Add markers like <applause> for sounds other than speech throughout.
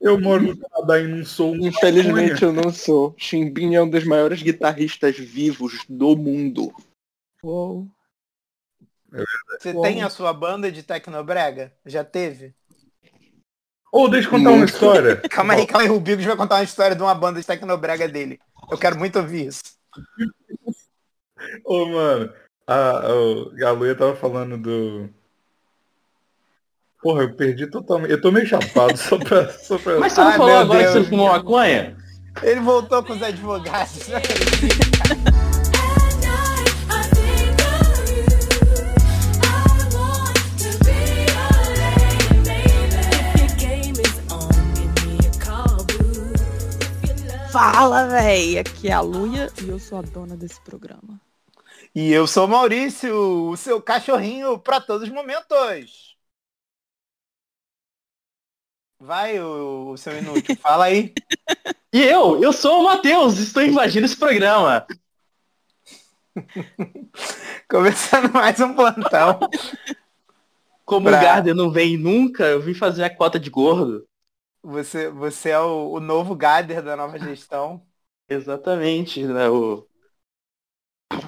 Eu moro no Canadá e não sou um Infelizmente eu não sou. Chimbinha é um dos maiores guitarristas vivos do mundo. Uou. Você Uou. tem a sua banda de Tecnobrega? Já teve? Ou deixa eu contar uma Muito. história. <laughs> Calma aí, calma aí. O Bigos vai contar uma história de uma banda de Tecnobrega dele. Eu quero muito ouvir isso. Ô, mano, a, a, a Luia tava falando do. Porra, eu perdi totalmente. Eu tô meio chapado só pra. Só pra... Mas você não Ai, falou agora que Deus. você fumou maconha? Ele voltou com os advogados. <laughs> Fala, véi! Aqui é a Luia e eu sou a dona desse programa. E eu sou o Maurício, o seu cachorrinho pra todos os momentos. Vai, o, o seu inútil, fala aí. <laughs> E eu, eu sou o Matheus, estou invadindo esse programa. <laughs> Começando mais um plantão. Como Pra- o Gardner não vem nunca, eu vim fazer a cota de gordo. Você, você é o, o novo Gader da nova gestão. Exatamente, né? O...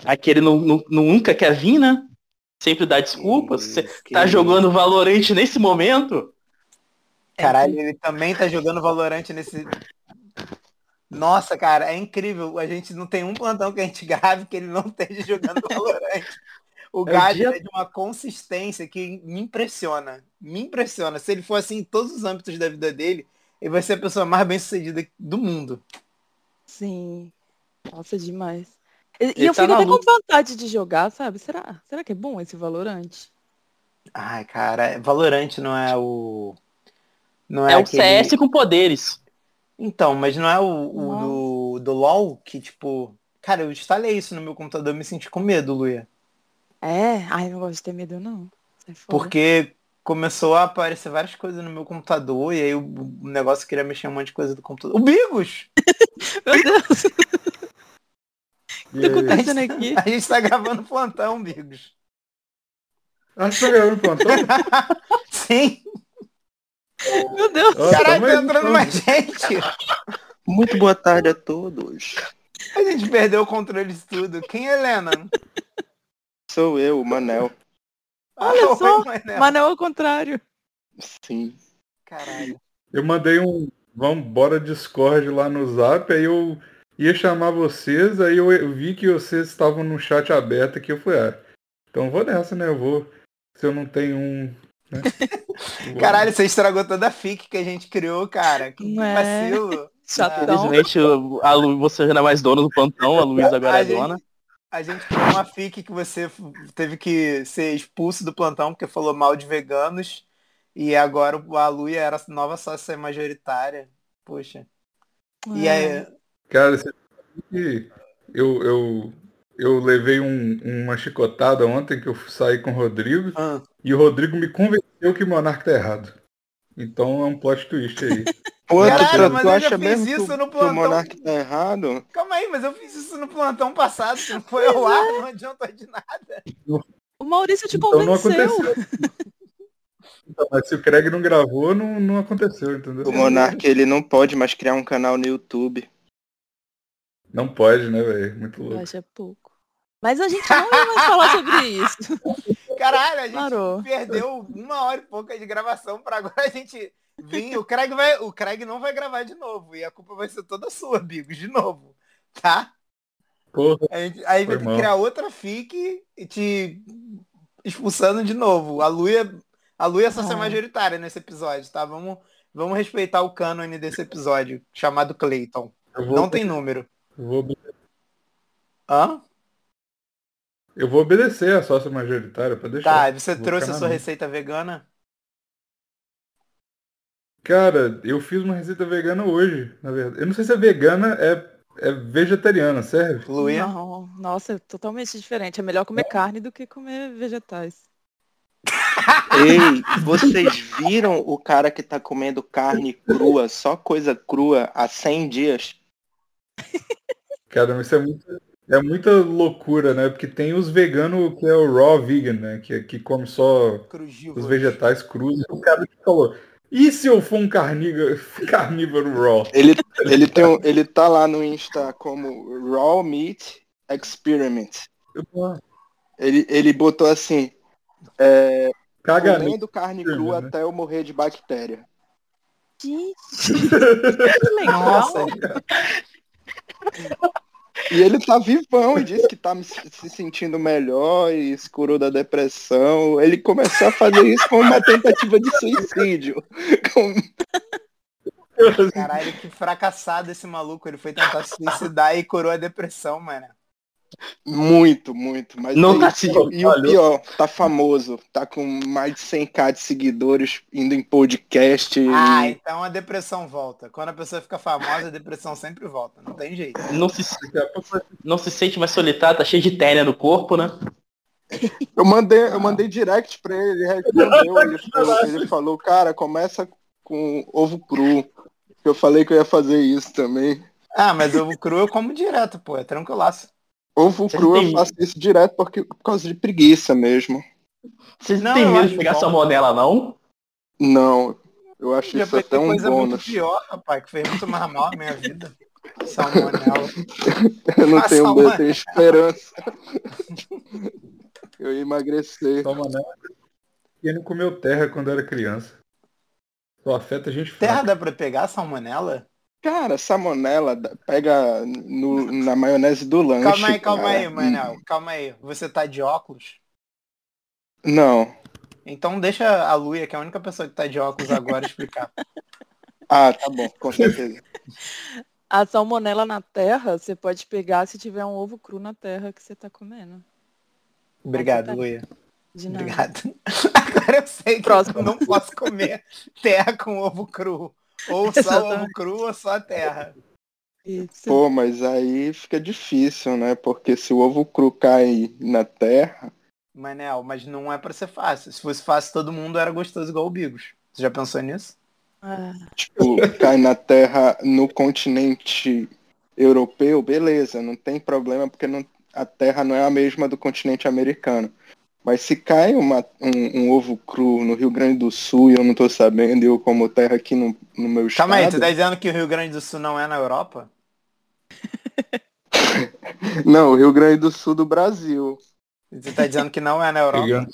Aquele nu- nu- nunca quer vir, né? Sempre dá desculpas. Você tá jogando Valorant nesse momento? Caralho, ele também tá jogando Valorante nesse. Nossa, cara, é incrível. A gente não tem um plantão que a gente <laughs> grave que ele não esteja jogando Valorante. O É o Gader dia- é de uma consistência que me impressiona. Me impressiona. Se ele for assim em todos os âmbitos da vida dele, ele vai ser a pessoa mais bem sucedida do mundo. Sim. Nossa, demais. E, Ele eu tá fico até com vontade de jogar, sabe? Será? Será que é bom esse Valorante? Ai, cara, Valorante não é o. Não é, É, o aquele... CS com poderes. Então, mas não é o, o do, do LOL que, tipo. Cara, eu instalei isso no meu computador e me senti com medo, Luia. É? Ai, não gosto de ter medo, não. Fora. Porque começou a aparecer várias coisas no meu computador e aí o, o negócio queria mexer um monte de coisa do computador. O Bigos! <laughs> Meu Deus, o que tá acontecendo aqui? A gente tá gravando plantão, Bigos. Acho que tá gravando plantão. <laughs> Sim! Meu Deus. Ó, Caralho, tá entrando mais gente! Muito boa tarde a todos. A gente perdeu o controle de tudo. Quem é Helena? Sou eu, o Manel. Olha Oi, só, Manel. Mas não é o contrário. Sim. Caralho. Eu mandei um vamos bora Discord lá no Zap, aí eu ia chamar vocês, aí eu, vi que vocês estavam no chat aberto aqui, eu falei, ah, então vou nessa, né? Eu vou. Se eu não tenho um. Né? <laughs> Caralho, você estragou toda a fic que a gente criou, cara. Que Não é? vacilo. <laughs> Chatão. Infelizmente, a Lu, você já não é mais dona do plantão, a Luísa agora A é gente- dona. A gente criou uma fic que você teve que ser expulso do plantão porque falou mal de veganos. E agora o- a Luia era a nova sócia majoritária. Poxa. E É. aí, Cara, você sabe que eu, eu, eu levei um- uma chicotada ontem que eu saí com o Rodrigo ah, e o Rodrigo me convenceu que o Monarca tá errado. Então é um plot twist aí. Pô, Caralho, tu, mas tu eu já acha fiz mesmo que, isso o- no que o plantão. Monark tá errado? calma aí, mas eu fiz isso no plantão passado, que não <laughs> foi ao ar, não adiantou de nada. O Maurício te Então não convenceu. aconteceu. Então, mas se o Craig não gravou, não, não aconteceu, entendeu? O Monark, ele não pode mais criar um canal no YouTube. Não pode, né, velho? Muito louco. acho é pouco. Mas a gente não ia mais falar sobre isso. <laughs> Caralho, a gente Parou. perdeu uma hora e pouca de gravação pra agora a gente vir. O Craig, vai, o Craig não vai gravar de novo. E a culpa vai ser toda sua, Bigos, de novo. Tá? Porra, A gente, aí vai ter que criar outra fic e te expulsando de novo. A Luia, a Luia é sócia Ah. majoritária nesse episódio, tá? Vamos, vamos respeitar o cânone desse episódio, chamado Clayton. Não tem número. eu vou, Hã? Eu vou obedecer a sócia majoritária pra deixar. Tá, e você Vou trouxe a sua receita vegana? Cara, eu fiz uma receita vegana hoje, na verdade. Eu não sei se é vegana, é, é vegetariana, serve? Luia? Não, nossa, é totalmente diferente. É melhor comer carne do que comer vegetais. <laughs> Ei, vocês viram o cara que tá comendo carne crua, só coisa crua, há 100 dias? Cara, mas isso é muita, é muita loucura, né? Porque tem os veganos que é o raw vegan, né? Que, que come só Crugívoro. os vegetais crus. E o cara que falou, E se eu for um carnívoro, <laughs> carnívoro raw? Ele, ele, tem, um- ele tá lá no Insta como Raw Meat Experiment. Ele, ele botou assim, é, Caga comendo carne crua né? até eu morrer de bactéria. Gente, que <laughs> legal. Nossa, <laughs> E ele tá vivão e disse que tá se sentindo melhor e se curou da depressão. Ele começou a fazer isso com uma tentativa de suicídio. Com- caralho, que fracassado esse maluco. Ele foi tentar se suicidar e curou a depressão, mano. Muito, muito. Mas Não tá se- E o pior, tá famoso. Tá com mais de 100k de seguidores indo em podcast. e- Ah, então a depressão volta. Quando a pessoa fica famosa, a depressão sempre volta. Não tem jeito. Não se, não se sente mais solitário, tá cheio de ténia no corpo, né? Eu mandei, eu mandei direct pra ele, ele respondeu, ele falou, ele falou, cara, começa com ovo cru. Eu falei que eu ia fazer isso também. Ah, mas ovo cru eu como direto, pô. É tranquilaço. Ovo cru eu tem- faço isso direto porque, por causa de preguiça mesmo. Vocês Não, têm eu medo de pegar bom. salmonela, não? Não, eu acho Já isso até um coisa muito bônus. pior, rapaz, que fez muito mais mal a minha vida. Salmonela. <laughs> Eu não Ah, tenho medo, eu salmonela. tenho esperança. <laughs> Eu ia emagrecer. Toma não. Ele não comeu terra quando era criança. Só afeta a gente Terra fraca. dá pra pegar salmonela? Cara, salmonela pega no- na maionese do lanche. Calma aí, calma cara. aí, Manel. Calma aí. Você tá de óculos? Não. Então deixa a Luia, que é a única pessoa que tá de óculos agora, explicar. <laughs> Ah, tá bom, com certeza. A salmonela na terra, você pode pegar se tiver um ovo cru na terra que você tá comendo. Obrigado, tá. Luia. De nada. Obrigado. <laughs> Agora eu sei que Próximo. eu não posso comer terra com ovo cru. Ou <laughs> só ovo cru ou só terra. Isso. Pô, mas aí fica difícil, né? Porque se o ovo cru cai na terra, Manel, mas não é pra ser fácil. Se fosse fácil, todo mundo era gostoso igual o Bigos. Você já pensou nisso? Ah, tipo, <laughs> cai na terra no continente europeu, beleza, não tem problema porque não- a terra não é a mesma do continente americano. Mas se cai uma- um, um ovo cru no Rio Grande do Sul e eu não tô sabendo, e eu como terra aqui no, no meu estado. Calma aí, tu tá dizendo que o Rio Grande do Sul não é na Europa? <laughs> Não, o Rio Grande do Sul do Brasil. Você tá dizendo que não é na Europa?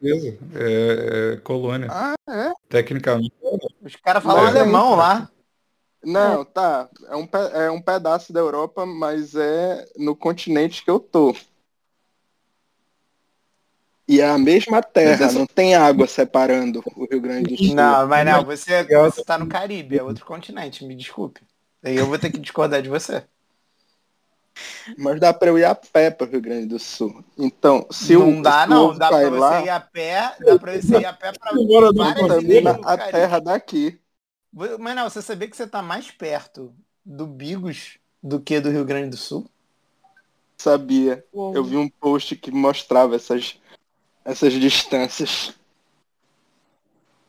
Certeza. É, é colônia. Ah, é? Tecnicamente. Os caras falam Mas é alemão lá. Não, tá. É um, pe- é um pedaço da Europa, mas é no continente que eu tô. E é a mesma terra, não tem água separando o Rio Grande do Sul. Não, mas não, você, você tá no Caribe, é outro continente, me desculpe. Aí eu vou ter que discordar de você. Mas dá pra eu ir a pé pro Rio Grande do Sul. Então, se não o, dá, se o não. Dá pra cai você lá, ir a pé, dá pra você ir a pé do a Caribe. terra daqui. Mas não, você sabia que você tá mais perto do Bigos do que do Rio Grande do Sul? Sabia. uou. Eu vi um post que mostrava essas, essas distâncias.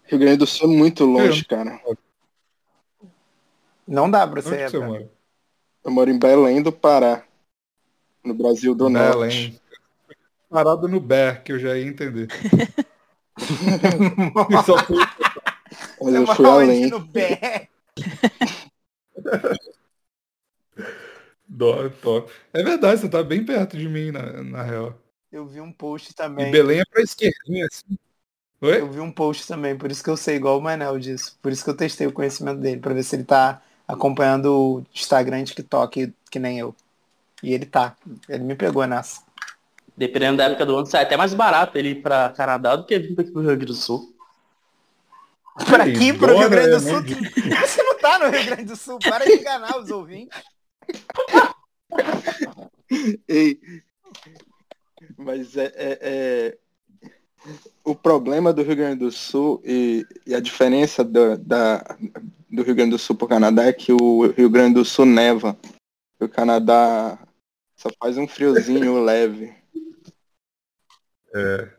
Rio Grande do Sul é muito longe, cara. Não dá pra a você mora? Eu moro em Belém do Pará. No Brasil do Norte. Belém. Parado no Ber, que eu já ia entender. <laughs> <laughs> Só fui- Mas eu mora fui além. No Bé? <laughs> Dó, top. É verdade, você tá bem perto de mim, na, na real. Eu vi um post E também. Belém é pra esquerdinha, assim. Oi? Eu vi um post também, por isso que eu sei igual o Manel disso. Por isso que eu testei o conhecimento dele, pra ver se ele tá acompanhando o Instagram e TikTok que nem eu. E ele tá. Ele me pegou nessa. Dependendo da época do ano, sai até mais barato ele ir pra Canadá do que vir aqui pro Rio Grande do Sul. Pra aqui, pro Rio Grande do Sul. mão <laughs> Você não tá no Rio Grande do Sul, para de enganar os ouvintes. <laughs> Ei. Mas é, é- é- O problema do Rio Grande do Sul e, e a diferença da, da- do Rio Grande do Sul pro Canadá é que o Rio Grande do Sul neva. E o Canadá só faz um friozinho <laughs> leve. É.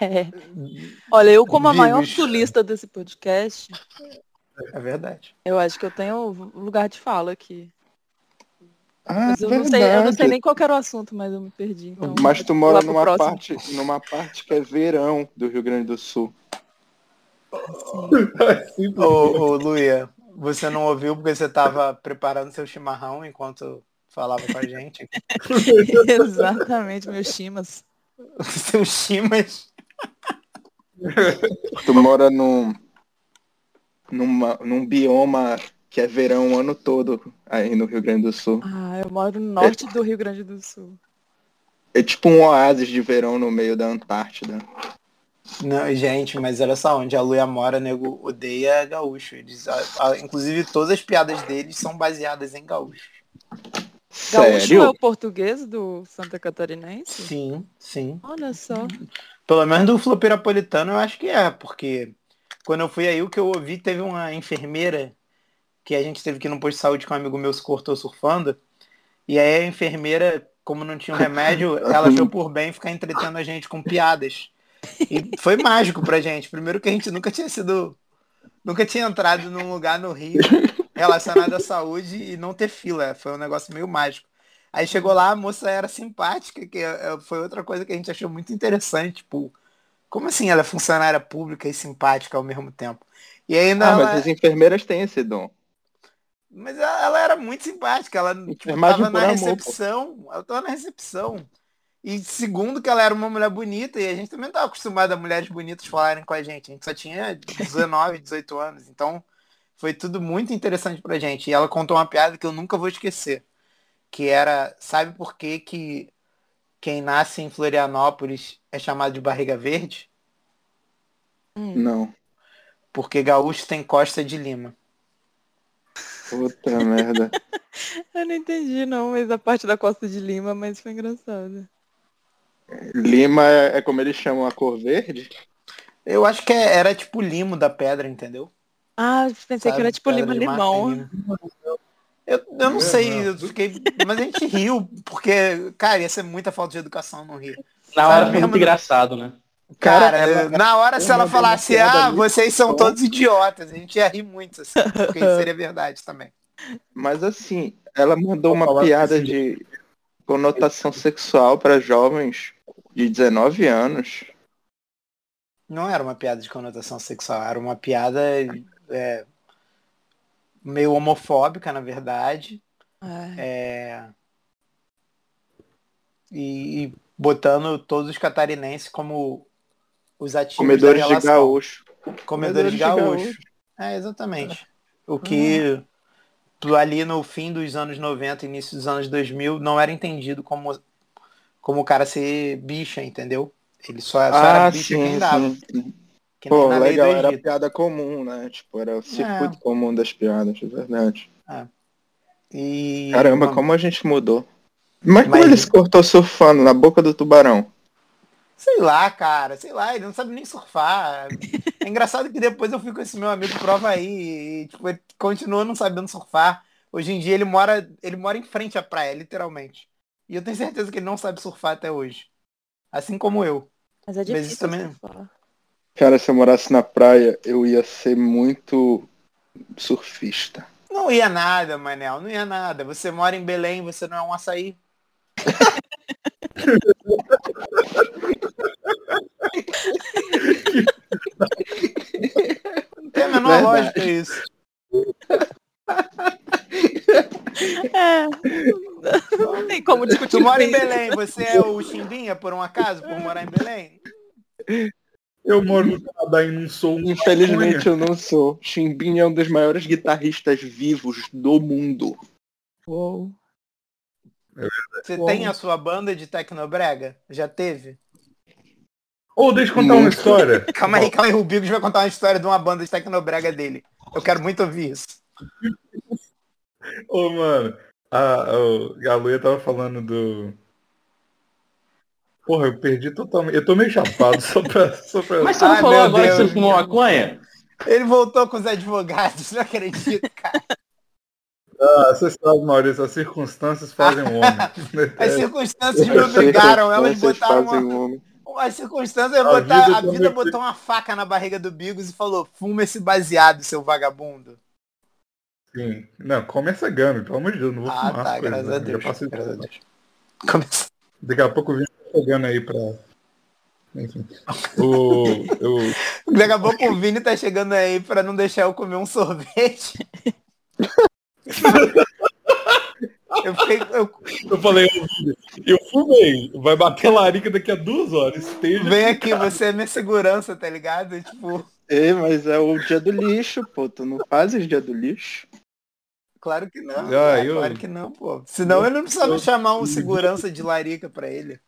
É. Olha, eu como a maior sulista desse podcast, É verdade. eu acho que eu tenho lugar de fala aqui. Ah, eu não, sei, eu não sei nem qual era o assunto, mas eu me perdi. Então, Mas tu mora numa próximo. parte, numa parte que é verão do Rio Grande do Sul. Assim, <laughs> Ô, ô Luia, você não ouviu porque você tava preparando seu chimarrão enquanto falava com a gente? <laughs> Exatamente, meus chimas. <laughs> Seus chimas. Tu mora num, numa, num bioma que é verão o ano todo aí no Rio Grande do Sul. Ah, eu moro no norte do Rio Grande do Sul. É tipo um oásis de verão no meio da Antártida. Não, gente, mas olha só, onde a Luia mora, nego odeia gaúcho. Eles, a- a- inclusive, todas as piadas deles são baseadas em gaúcho. Gaúcho é Sério? o português do Santa Catarinense? Sim, sim. Olha só. Pelo menos do Flopirapolitano eu acho que é, porque quando eu fui aí, o que eu ouvi, teve uma enfermeira que a gente teve que ir no posto de saúde com um amigo meu se cortou surfando. E aí a enfermeira, como não tinha um remédio, <laughs> ela achou por bem ficar entretendo a gente com piadas. E foi mágico pra gente. Primeiro que a gente nunca tinha sido. Nunca tinha entrado num lugar no Rio relacionado à saúde e não ter fila. Foi um negócio meio mágico. Aí chegou lá, a moça era simpática, que é, foi outra coisa que a gente achou muito interessante. Tipo, como assim ela é funcionária pública e simpática ao mesmo tempo? E ainda Ah, ela, mas as enfermeiras têm esse dom. Mas ela, ela era muito simpática, ela tipo, Enfermagem tava na amor, recepção, ela tava na recepção. E segundo que ela era uma mulher bonita, e a gente também não tava acostumado a mulheres bonitas falarem com a gente. A gente só tinha 19, 18 <laughs> anos. Então foi tudo muito interessante pra gente. E ela contou uma piada que eu nunca vou esquecer. Que era, sabe por que, que quem nasce em Florianópolis é chamado de barriga verde? Não. Porque gaúcho tem costa de lima. Puta merda. <laughs> Eu não entendi não, mas a parte da Costa de Lima, mas foi engraçado. Lima é, é como eles chamam a cor verde? Eu acho que é- era tipo limo da pedra, entendeu? Ah, pensei que Sabe? era tipo Pedra Lima Limão. Eu, eu não sei, eu fiquei. Mas a gente riu, porque, cara, ia ser muita falta de educação no Rio. Na hora foi muito mesmo? engraçado, né? Cara, Cara, ela- na hora se ela falasse, ah, vocês são todos idiotas, a gente ia rir muito, assim, porque isso seria verdade também. Mas assim, ela mandou uma piada assim. de conotação sexual para jovens de 19 anos. Não era uma piada de conotação sexual, era uma piada é, meio homofóbica, na verdade. É. É, e, e botando todos os catarinenses como os ativos Comedores da de relação. gaúcho. Comedores de Comedores de gaúcho. É, exatamente. O que ali no fim dos anos 90, início dos anos 2000, não era entendido como, como o cara ser bicha, entendeu? Ele só, só era Ah, bicha sim, quem dava. sim, sim. Que Pô, legal, era piada comum, né? Tipo, era o circuito comum das piadas, é verdade. E, Caramba, como a gente mudou. Mas como Mas- ele se cortou surfando na boca do tubarão? Sei lá, cara, sei lá, ele não sabe nem surfar. É engraçado que depois eu fui com esse meu amigo prova aí e tipo, ele continua não sabendo surfar. Hoje em dia ele mora, ele mora em frente à praia, literalmente. E eu tenho certeza que ele não sabe surfar até hoje. Assim como eu. Mas é Mas difícil isso também- surfar. Cara, se eu morasse na praia, eu ia ser muito surfista. Não ia nada, Manel, não ia nada. Você mora em Belém, você não é um açaí. <laughs> Não tem a menor Verdade. lógica isso. É. Não tem como discutir Tu mora em. Belém, você é o Chimbinha, por um acaso, por morar em Belém? Eu moro no Canadá e não sou um Infelizmente eu não sou. Chimbinha é um dos maiores guitarristas vivos do mundo. Uou. Você Uou. tem a sua banda de Tecnobrega? Já teve? Ô, deixa eu contar uma história. <laughs> Calma aí, calma aí, o Bigos vai contar uma história de uma banda de Tecnobrega dele. Eu quero muito ouvir isso. Ô, mano, a, a, a Luia tava falando do. Porra, eu perdi totalmente. Eu tô meio chapado só pra. Só pra... Mas você não Ai, falou meu agora Deus. que você fumou maconha? Ele voltou com os advogados, <laughs> não acredito, cara. Ah, você sabe, Maurício, as circunstâncias fazem o <laughs> homem. As circunstâncias me obrigaram, elas botaram uma... um. As circunstâncias, A botaram- vida a vida botou uma faca na barriga do Bigos e falou, fuma esse baseado, seu vagabundo. sim. Não, come essa gama, pelo amor de Deus, não vou Ah, fumar. tá, as coisas, graças né? a Já Deus. Graças a. Deus. Começou. Daqui a pouco eu vim pegando aí pra. Enfim. O, eu, <laughs> Daqui a pouco o Vini tá chegando aí pra não deixar eu comer um sorvete. <laughs> Eu fiquei. Eu, eu falei, eu fumei. Vai bater larica daqui a duas horas. Esteja vem aqui, você é minha segurança, tá ligado? Tipo, Ei, mas é o dia do lixo, pô. Tu não fazes dia do lixo? claro que não. Ah, cara, eu- Claro que não, pô. Senão eu não precisava chamar um segurança de larica pra ele.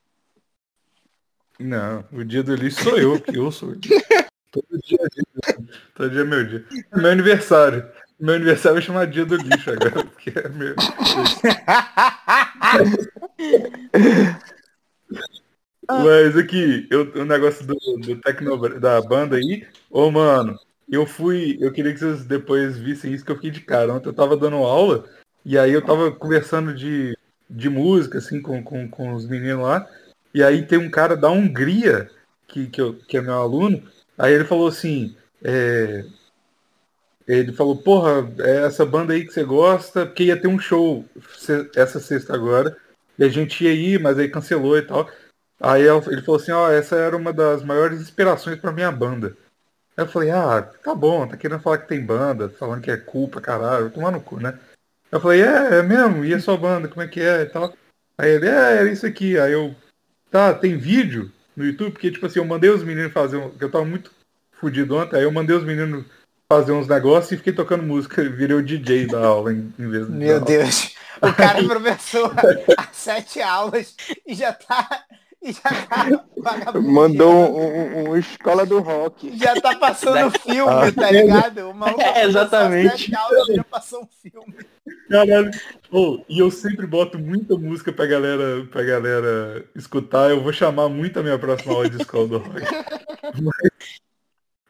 Não, o dia do lixo sou eu, porque eu sou. Todo dia, é dia. Todo dia é meu dia. Meu aniversário. Meu aniversário vai chamar dia do lixo agora, porque é meu. Mas aqui, eu, o negócio do, do Tecno, da banda aí, ô mano, eu fui, eu queria que vocês depois vissem isso que eu fiquei de cara. Ontem eu tava dando aula, e aí eu tava conversando de, de música, assim, com, com, com os meninos lá, e aí tem um cara da Hungria, que, que, eu, que é meu aluno, aí ele falou assim, é, ele falou, porra, é essa banda aí que você gosta, porque ia ter um show essa sexta agora, e a gente ia ir, mas aí cancelou e tal. Aí ele falou assim, ó, essa era uma das maiores inspirações pra minha banda. Aí eu falei, ah, tá bom, tá querendo falar que tem banda, falando que é culpa, caralho, tomar no cu, né? Eu falei, é, é mesmo? E a sua banda, como é que é e tal? Aí ele, é, era isso aqui. Aí eu, tá, tem vídeo no YouTube? Porque, tipo assim, eu mandei os meninos fazer um. Eu tava muito fudido ontem, aí eu mandei os meninos fazer uns negócios e fiquei tocando música, virei o DJ da aula em, em vez de. Meu Deus. O cara é <laughs> professor há sete aulas e já tá. E já tá. Mandou um, um- um escola do rock. Já tá passando <laughs> filme, Ah, tá ligado? O maluco É, exatamente. sete aulas já passou um filme. Caralho. Ô, e eu sempre boto muita música pra galera, pra galera escutar. Eu vou chamar muito a minha próxima aula de escola do rock. Mas, <laughs>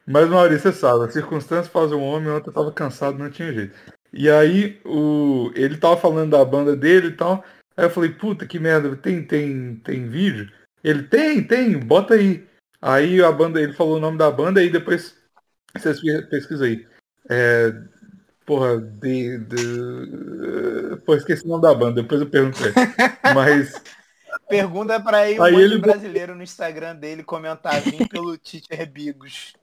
mas Maurício, você sabe, as circunstâncias fazem um homem, ontem eu tava cansado, não tinha jeito. E aí, o, ele tava falando da banda dele e tal. Aí eu falei, puta que merda, tem, tem, tem vídeo? Ele, tem, tem, bota aí. Aí a banda, ele falou o nome da banda e depois vocês pesquisam aí. É, Porra, de, de... Pô, esqueci o nome da banda, depois eu pergunto pra ele. <laughs> Mas, Pergunta pra ir um Aí monte ele- brasileiro no Instagram dele comentar vim pelo Teacher Bigos.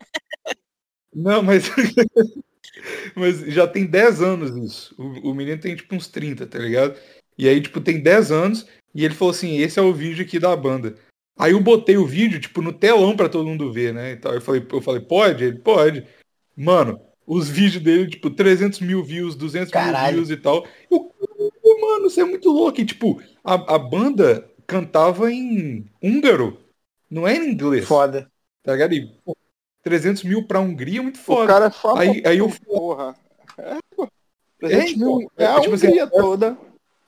Não, mas... <laughs> mas já tem 10 anos isso. O, o menino tem, tipo, uns 30, tá ligado? E aí, tipo, tem 10 anos e ele falou assim, esse é o vídeo aqui da banda. Aí eu botei o vídeo, tipo, no telão pra todo mundo ver, né? Então eu falei, eu falei, pode? Ele, pode. Mano, os vídeos dele, tipo, 300 mil views, 200 Caralho. mil views e tal. Eu, mano, isso é muito louco. E, tipo, a, a banda cantava em húngaro, não é em inglês. Foda. Tá ligado? E, pô, 300 mil pra Hungria é muito O foda. cara é famoso, Aí- aí eu- porra. É, pô. 300 então, mil, é a é, tipo assim, Hungria é- toda.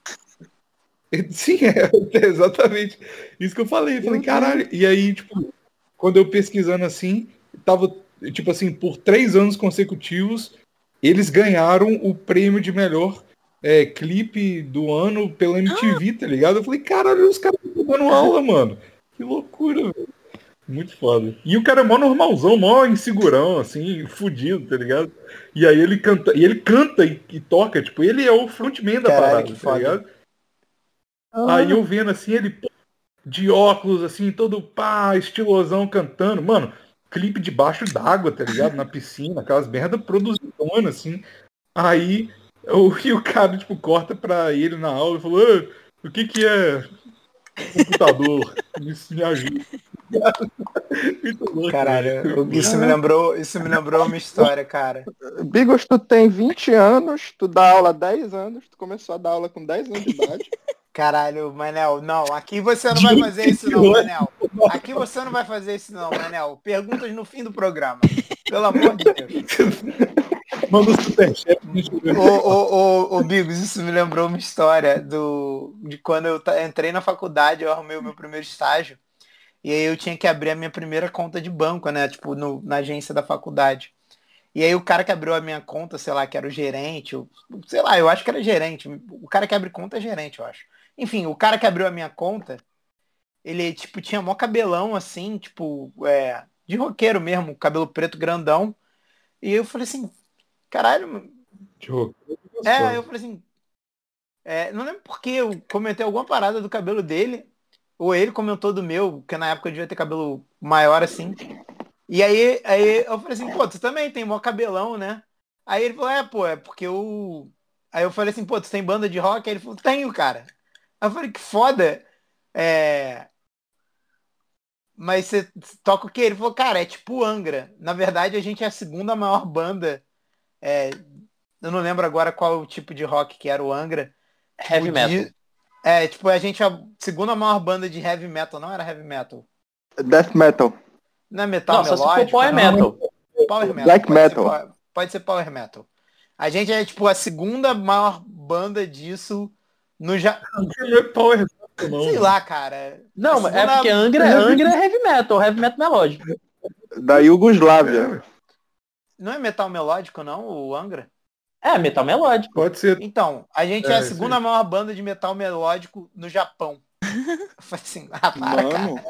<laughs> Sim, é, é <laughs> exatamente isso que eu falei. Eu falei, caralho. E aí, tipo, quando eu pesquisando assim, tava, tipo assim, por três anos consecutivos, eles ganharam o prêmio de melhor é, clipe do ano pela MTV, tá ligado? Eu falei, caralho, os caras estão dando aula, mano. Que loucura, velho. Muito foda. E o cara é mó normalzão, mó insegurão, assim, fudido, tá ligado? E aí ele canta, e ele canta e, e toca, tipo, ele é o frontman da Caralho, parada, tá foda. ligado? Aí eu vendo assim, ele de óculos, assim, todo pá, estilosão cantando. Mano, clipe debaixo d'água, tá ligado? Na piscina, aquelas merda produzidonas, assim. Aí o, <laughs> e o cara, tipo, corta pra ele na aula e falou, "Ah, o que que é computador? Isso me ajuda. <laughs> Muito louco. Caralho, isso me lembrou, isso me lembrou uma história, cara. Bigos, tu tem 20 anos, tu dá aula há 10 anos, tu começou a dar aula com 10 anos de idade. <laughs> Caralho, Manel, não, aqui você não vai fazer isso não, Manel. Aqui você não vai fazer isso não, Manel. Perguntas no fim do programa. Pelo amor de Deus. <laughs> Manda o superchat ver. Ô, ô, ô, ô, Bigos, isso me lembrou uma história do, de quando eu entrei na faculdade, eu arrumei o meu primeiro estágio. E aí eu tinha que abrir a minha primeira conta de banco, né? Tipo, no- na agência da faculdade. E aí o cara que abriu a minha conta, sei lá, que era o gerente, ou- sei lá, eu acho que era gerente. O cara que abre conta é gerente, eu acho. Enfim, o cara que abriu a minha conta, ele, tipo, tinha mó cabelão, assim, tipo, é, de roqueiro mesmo, cabelo preto grandão. E eu falei assim, caralho, Tio, é, eu falei assim. é, não lembro porque eu comentei alguma parada do cabelo dele. Ou ele comentou do meu, que na época eu devia ter cabelo maior assim. E aí, aí eu falei assim, pô, tu também tem mó cabelão, né? Aí ele falou, é, pô, é porque eu. Aí eu falei assim, pô, tu tem banda de rock? Aí ele falou, tenho, cara. Aí eu falei, que foda. É. Mas você toca o quê? Ele falou, cara, é tipo Angra. Na verdade, a gente é a segunda maior banda. É, eu não lembro agora qual o tipo de rock que era o Angra. Heavy Tipo, metal. de- É, tipo, a gente é a segunda maior banda de heavy metal. Não era heavy metal. Death Metal. Não é metal Não, só se for melódico? power não. metal. Power metal. Black pode metal. Ser, power- pode ser power metal. A gente é, tipo, a segunda maior banda disso no Japão. É power metal, não. Sei lá, cara. Não, A é segunda- porque Angra, Angra é heavy metal, heavy metal melódico. Da Iugoslávia. Não é metal melódico, não, o Angra? É, metal melódico. Pode ser. Então, a gente é, É, a segunda maior banda de metal melódico no Japão. <laughs> Eu falei assim, ah, para, cara. Mano,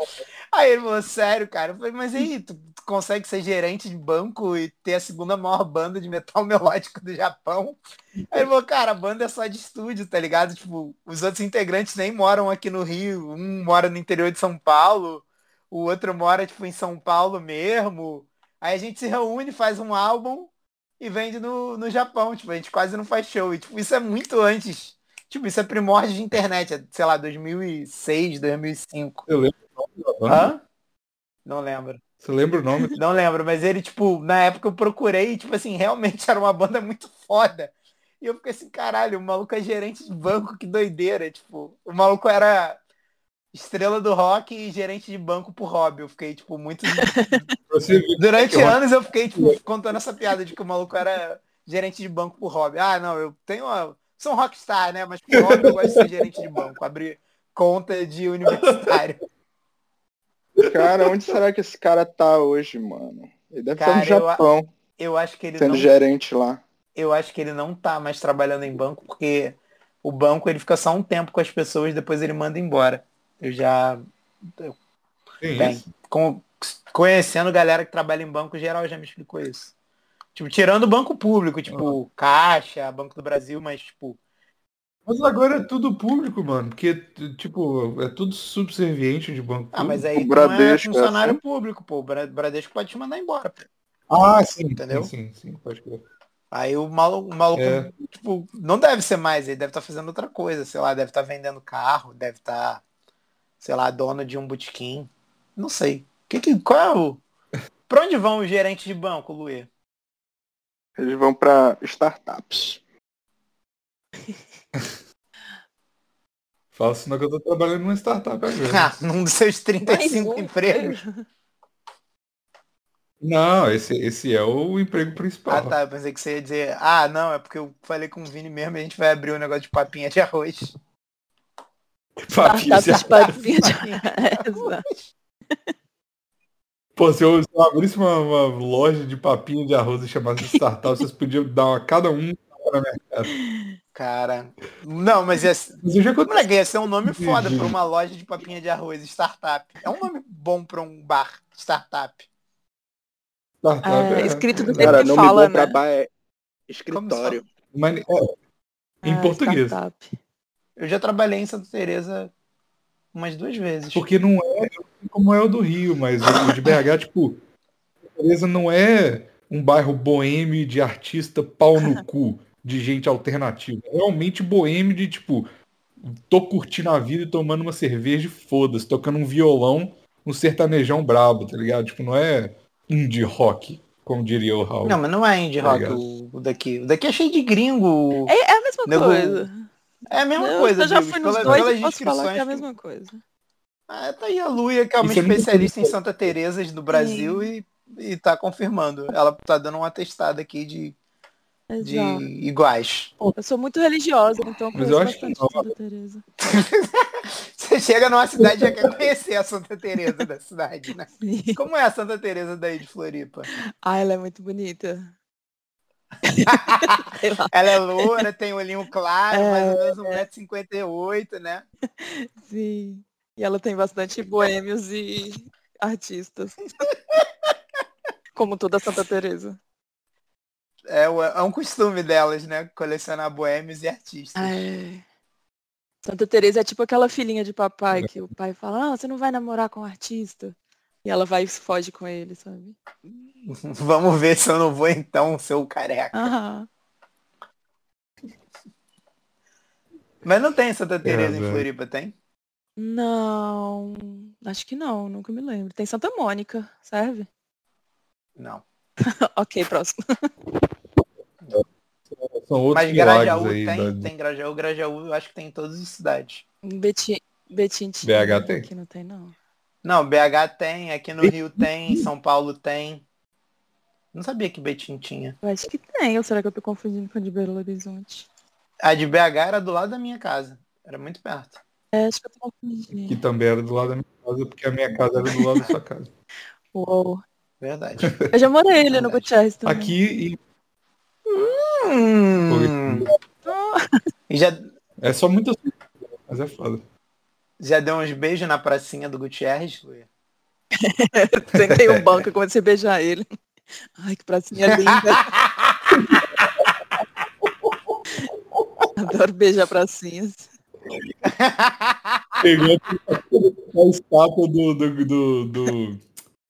Aí ele falou, sério, cara. Eu falei, mas aí, tu, tu consegue ser gerente de banco e ter a segunda maior banda de metal <laughs> melódico do Japão? Aí ele falou, cara, a banda é só de estúdio, tá ligado? Tipo, os outros integrantes nem moram aqui no Rio. Um mora no interior de São Paulo, o outro mora, tipo, em São Paulo mesmo. Aí a gente se reúne, faz um álbum e vende no, no Japão. Tipo, a gente quase não faz show. E, tipo, isso é muito antes. Tipo, isso é primórdio de internet. É, sei lá, 2006, 2005. Eu lembro o nome. Hã? Não lembro. Você lembra o nome? Não lembro, mas ele, tipo, na época eu procurei e, tipo assim, realmente era uma banda muito foda. E eu fiquei assim, caralho, o maluco é gerente de banco, que doideira. Tipo, o maluco era estrela do rock e gerente de banco por hobby. Eu fiquei, tipo, muito. <laughs> Durante eu- anos eu fiquei, tipo, contando essa piada de que o maluco era gerente de banco por hobby. Ah, não, eu tenho uma. Sou um rockstar, né? Mas por hobby eu gosto de ser gerente de banco. Abrir conta de universitário. cara, onde será que esse cara tá hoje, mano? Ele deve Cara, estar eu no a- Japão, Eu acho que ele sendo não gerente lá. eu acho que ele não tá mais trabalhando em banco, porque o banco ele fica só um tempo com as pessoas, depois ele manda embora. Eu já, Tem bem, isso. com- conhecendo galera que trabalha em banco, geral já me explicou isso. Tipo, tirando o banco público, tipo, Caixa, Banco do Brasil, mas, tipo, Mas agora é tudo público, mano. Porque, tipo, é tudo subserviente de banco. ah, mas aí O tu não é Bradesco é funcionário assim? público, pô. O Bra- Bradesco pode te mandar embora. pô. Ah, sim. Entendeu? Sim, sim, sim, pode crer. Aí o maluco, o maluco É. tipo, não deve ser mais, ele deve estar fazendo outra coisa, sei lá, deve estar vendendo carro, deve estar, sei lá, dono de um botequim. Não sei. Que que, qual é o... Pra onde vão os gerentes de banco, Luê? Eles vão pra startups. <laughs> Fala senão que eu tô trabalhando numa startup agora. <laughs> Ah, num dos seus 35 Mais um empregos. Não, esse, esse é o emprego principal. Ah, tá, eu pensei que você ia dizer, ah, não, é porque eu falei com o Vini mesmo e a gente vai abrir um negócio de papinha de arroz. Papinha de arroz. Pô, se eu, se eu abrisse uma, uma loja de papinha de arroz e chamasse de startup, vocês podiam dar uma, cada um na minha cara. Cara, não, mas ia, Mas eu já moleque, ia ser um nome foda pra uma loja de papinha de arroz, startup. É um nome bom pra um bar, startup. Startup É, é- escrito do Cara, que nome fala, bom né? bar é escritório. Mas, é, em Ah, português. startup. Eu já trabalhei em Santa Teresa umas duas vezes. Porque não é como é o do Rio, mas o de BH, <laughs> tipo, beleza, não é um bairro boêmio de artista pau no <laughs> cu, de gente alternativa. É realmente boêmio de, tipo, tô curtindo a vida e tomando uma cerveja e foda-se, tocando um violão, um sertanejão brabo, tá ligado? Tipo, não é indie rock, como diria o Raul. Não, mas não é indie rock Obrigado. o, o daqui. O daqui é cheio de gringo. É, é a mesma Nego- coisa. É a mesma eu, coisa, eu já fui nos pela- dois pelas e posso falar que é a descrições mesma coisa. Ah, tá aí a Luia, que é uma Isso é especialista em bonito. Santa Teresa do Brasil e, e tá confirmando. Ela tá dando um atestado aqui de, de iguais. Eu sou muito religiosa, então eu Mas conheço eu acho que não. Santa Teresa. <laughs> Você chega numa cidade e já quer conhecer a Santa Teresa da cidade, né? Sim. Como é a Santa Teresa daí de Floripa? Ah, ela é muito bonita. Ela é loura, tem olhinho claro, É. mais ou menos 1,58m, né? Sim. E ela tem bastante boêmios e artistas. <laughs> Como toda Santa Teresa. É, é um costume delas, né? Colecionar boêmios e artistas. É. Santa Teresa é tipo aquela filhinha de papai que o pai fala, ah, você não vai namorar com um artista. E ela vai e foge com ele, sabe? <laughs> Vamos ver se eu não vou então, seu careca. Aham. Mas não tem Santa Teresa em velho. Floripa, tem? Não, acho que não, nunca me lembro. Tem Santa Mônica, serve? Não. <laughs> ok, próximo. <laughs> São outros Mas Grajaú aí. tem, da- tem Grajaú, Grajaú eu acho que tem em todas as cidades. Betim, Betim tinha, BH tem. Aqui não tem, não. Não, BH tem, aqui no Rio tem, São Paulo tem. Não sabia que Betim tinha. Eu acho que tem, ou será que eu tô confundindo com a de Belo Horizonte? A de BH era do lado da minha casa. Era muito perto. É, acho que eu tô Que confundindo. também era do lado da minha casa, porque a minha casa era do lado da sua casa. <laughs> Uou. Verdade. Eu já morei ali no. Gutierrez também. Aqui Hum. E já, é só muitas mas é foda. Já deu uns beijos na pracinha do Gutierrez, Luia? <laughs> Sentei um banco e comecei a beijar ele. Ai, que pracinha linda. <laughs> Adoro beijar pracinhas. Pegou a estátua do, do, do, do,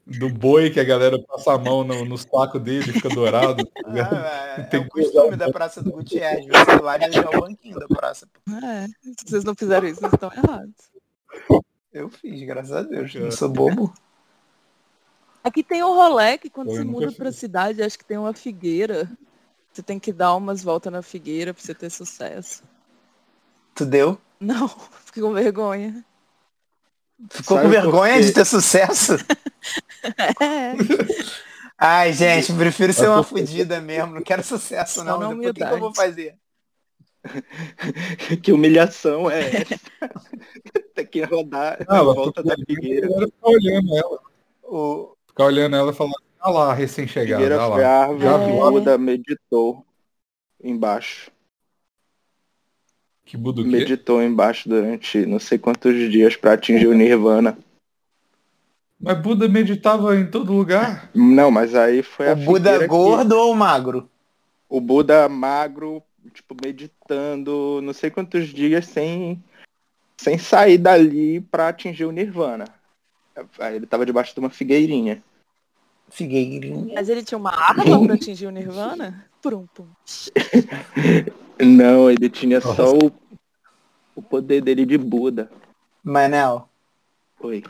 do boi que a galera passa a mão no, no saco dele, fica dourado. tá? Ah, é, é Tem o que costume da Praça do Gutierrez. Você lá e beijar o banquinho da praça. É, se vocês não fizeram isso, vocês estão errados. Eu fiz, graças a Deus. Não sou bobo. Aqui tem um rolê que quando Eu você nunca muda fiz. pra cidade, acho que tem uma figueira. Você tem que dar umas voltas na figueira pra você ter sucesso. Tu deu? Não, <laughs> fiquei com vergonha. Ficou Sabe com vergonha quê? de ter sucesso? <laughs> É, Ai, gente, prefiro ser uma fodida mesmo. Não quero sucesso, Só não. Depois o que, que eu vou fazer? <laughs> que humilhação é essa? Tem <laughs> que rodar Ah, a ela volta da figueira. A galera fica olhando ela. O... Ficar olhando ela e falar, ah lá, recém-chegada, Figueira ah foi a árvore Já viu? que Buda meditou embaixo. Que Buda? Meditou embaixo durante não sei quantos dias para atingir o Nirvana. Mas Buda meditava em todo lugar. Não, mas aí foi a o Buda figueira que- gordo ou magro? o Buda magro, tipo, meditando não sei quantos dias sem, sem sair dali para atingir o Nirvana. Aí ele tava debaixo de uma figueirinha. Figueirinha. mas ele tinha uma arma pra atingir o Nirvana? Prum, pum. <laughs> Não, ele tinha só o, o poder dele de Buda. Manel, Oi.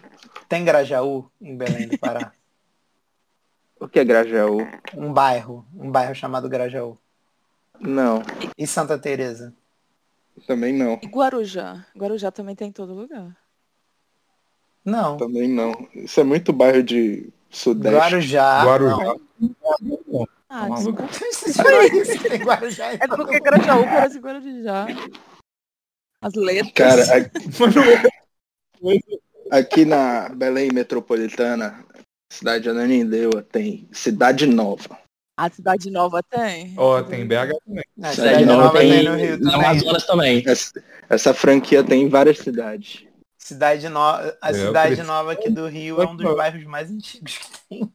tem Grajaú em Belém do Pará? <laughs> O que é Grajaú? um bairro. Um bairro chamado Grajaú. Não, E Santa Teresa? também não. E Guarujá? Guarujá também tem em todo lugar. Não. Também não. Isso é muito bairro de Sudeste. Guarujá. Guarujá. não. Ah, desculpa. <laughs> Isso que tem Guarujá. É porque Grajaú parece Guarujá. As letras. Cara, a- Mas não é. aqui na Belém Metropolitana, cidade de Ananindeua, tem Cidade Nova. A Cidade Nova tem. Ó, tem BH também. Não, Cidade Cidade Nova Nova tem tem no Rio também. Amazonas também. Essa, essa franquia tem em várias cidades. Cidade Nova, a É, eu cidade prefiro- nova aqui do Rio é um dos bairros mais antigos que tem.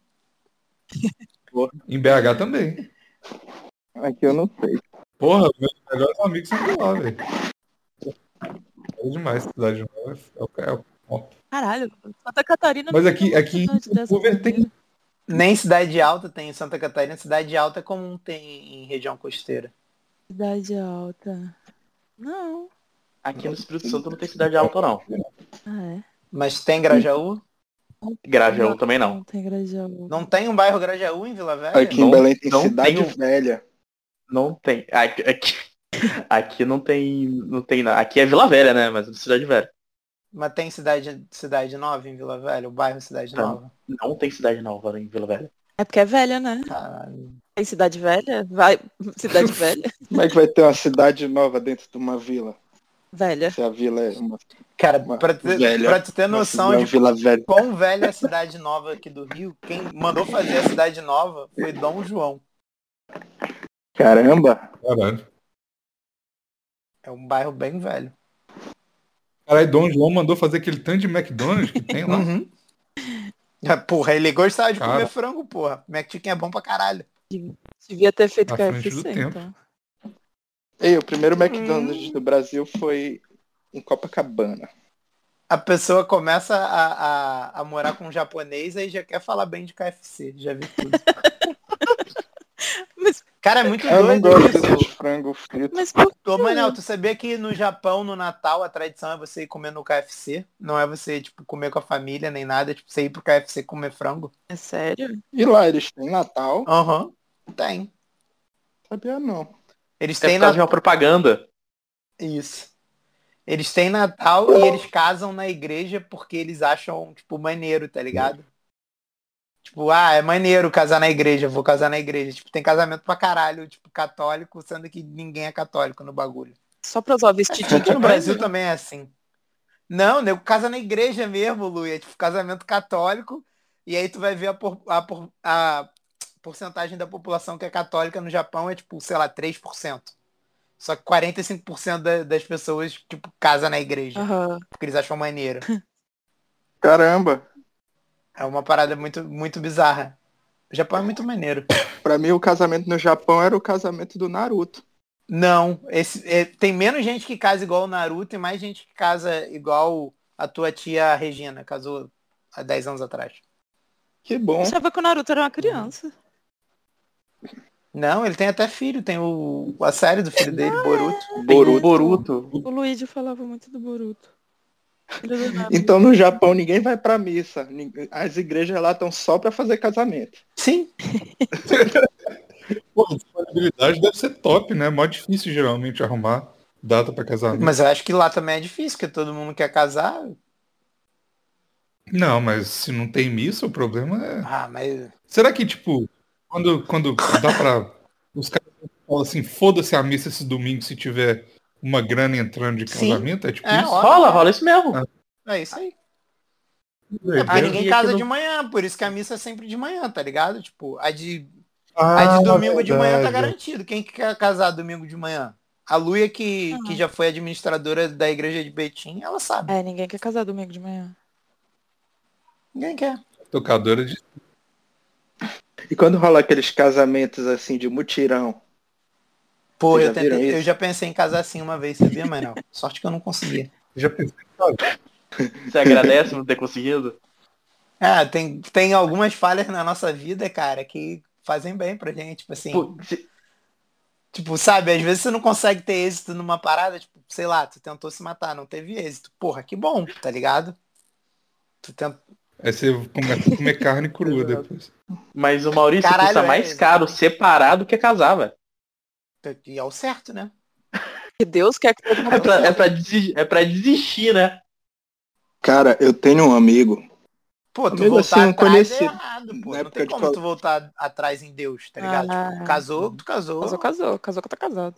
Em BH também. Aqui eu não sei. Porra, meus melhores amigos são de lá, velho. É demais cidade nova. É o, é o ponto. Caralho, Santa Catarina Mas não aqui- aqui em Vancouver tem-. Nem Cidade Alta tem em Santa Catarina. Cidade Alta é comum tem em região costeira. Cidade Alta. Não. Aqui no Espírito Santo não tem cidade alta, não. Ah, é. Mas tem Grajaú? Grajaú também não. Não tem Grajaú. Não tem um bairro Grajaú em Vila Velha? Aqui Não- em Belém tem não Cidade tem Velha. Não tem. Aqui, aqui, <laughs> aqui não tem. Não tem nada. Aqui é Vila Velha, né? Mas não é Cidade Velha. Mas tem cidade, cidade Nova em Vila Velha? O bairro Cidade Não. Nova? Não tem cidade nova em Vila Velha. É porque é velha, né? Caralho. Tem Cidade Velha? Vai. Cidade <laughs> Velha? Como é que vai ter uma cidade nova dentro de uma vila? Velha. Se a vila é uma, Cara, uma pra, ter, velha. pra tu ter noção de vila velha. quão velha é a cidade nova aqui do Rio, quem mandou fazer a cidade nova foi Dom João. Caramba! Caralho. É um bairro bem velho. Caralho, Dom João mandou fazer aquele tanto de McDonald's que tem lá. Uhum. Ah, Porra, ele gostava de Cara. comer frango, porra. McChicken é bom pra caralho. Devia ter feito KFC, então. Ei, o primeiro McDonald's do Brasil foi em Copacabana. A pessoa começa a, a, a morar com um japonês aí já quer falar bem de KFC. Já vi tudo. <laughs> Mas, Cara, é muito Eu não doido gosto isso. desses frango frito. mas por Ô, Manel, tu sabia que no Japão, no Natal, a tradição é você ir comer no KFC? Não é você, tipo, comer com a família nem nada, é tipo, você ir pro KFC comer frango? é sério? E lá eles têm Natal? Aham. Tem. Sabia não. Eles É têm de Natal. uma propaganda. Isso. Eles têm Natal e eles casam na igreja porque eles acham, tipo, maneiro, tá ligado? Tipo, ah, é maneiro casar na igreja, vou casar na igreja. Tipo, tem casamento pra caralho, tipo, católico, sendo que ninguém é católico no bagulho. Só pra usar de no? Brasil também é assim. Não, nego casa na igreja mesmo, Lu. É tipo casamento católico. E aí tu vai ver a, por- a, por- a porcentagem da população que é católica no Japão é tipo, sei lá, 3%. Só que 45% da- das pessoas, tipo, casa na igreja. Aham. Porque eles acham maneiro. Caramba. É uma parada muito, muito bizarra. O Japão é muito maneiro. Pra mim o casamento no Japão era o casamento do Naruto. Não, esse, é, tem menos gente que casa igual o Naruto e mais gente que casa igual a tua tia Regina, casou há 10 anos atrás. Que bom. Eu achava que o Naruto era uma criança. Não, ele tem até filho, tem o, a série do filho dele, Boruto. Boruto. Boruto. O Luigi falava muito do Boruto. Então no Japão ninguém vai pra missa. As igrejas lá estão só pra fazer casamento. Sim. <laughs> Pô, a disponibilidade deve ser top, né? Mó difícil geralmente arrumar data pra casamento. Mas eu acho que lá também é difícil, porque todo mundo quer casar. Não, mas se não tem missa, o problema é. Ah, mas. Será que, tipo, quando, quando dá pra. Os caras falam assim, foda-se a missa esse domingo se tiver uma grana entrando de Sim. casamento? É tipo É, isso? Rola, rola isso mesmo. Ah. É isso aí. Doideira. Ah, ninguém casa não- de manhã, por isso que a missa é sempre de manhã, tá ligado? Tipo, a de, Ah, a de domingo de manhã tá garantido. Quem que quer casar domingo de manhã? A Luia, que, Ah. que já foi administradora da igreja de Betim, ela sabe. É, ninguém quer casar domingo de manhã. Ninguém quer. Tocadora de. E quando rola aqueles casamentos assim de mutirão, Pô, eu, já tentei- eu já pensei em casar assim uma vez, sabia, Manel? Sorte que eu não conseguia. Já pensei. Você agradece por não ter conseguido? <laughs> Ah, tem, tem algumas falhas na nossa vida, cara, que fazem bem pra gente. Tipo assim, Pô, se- tipo, sabe, às vezes você não consegue ter êxito numa parada, tipo, sei lá, tu tentou se matar, não teve êxito. Porra, que bom, tá ligado? Tu tenta... Aí você começa a comer carne crua <laughs> depois. Mas o Maurício Caralho, custa é. mais caro separar do que casar, velho. E é o certo, né? Que Deus quer que todo mundo É pra, é, pra desi- é pra desistir, né? cara, eu tenho um amigo. Pô, tu Amigo, voltar assim, um atrás conhecido. é errado, pô. Na Não tem como tu voltar atrás em Deus, tá ligado? Ah. Tipo, casou, tu casou. Casou, casou. Casou que tá casado.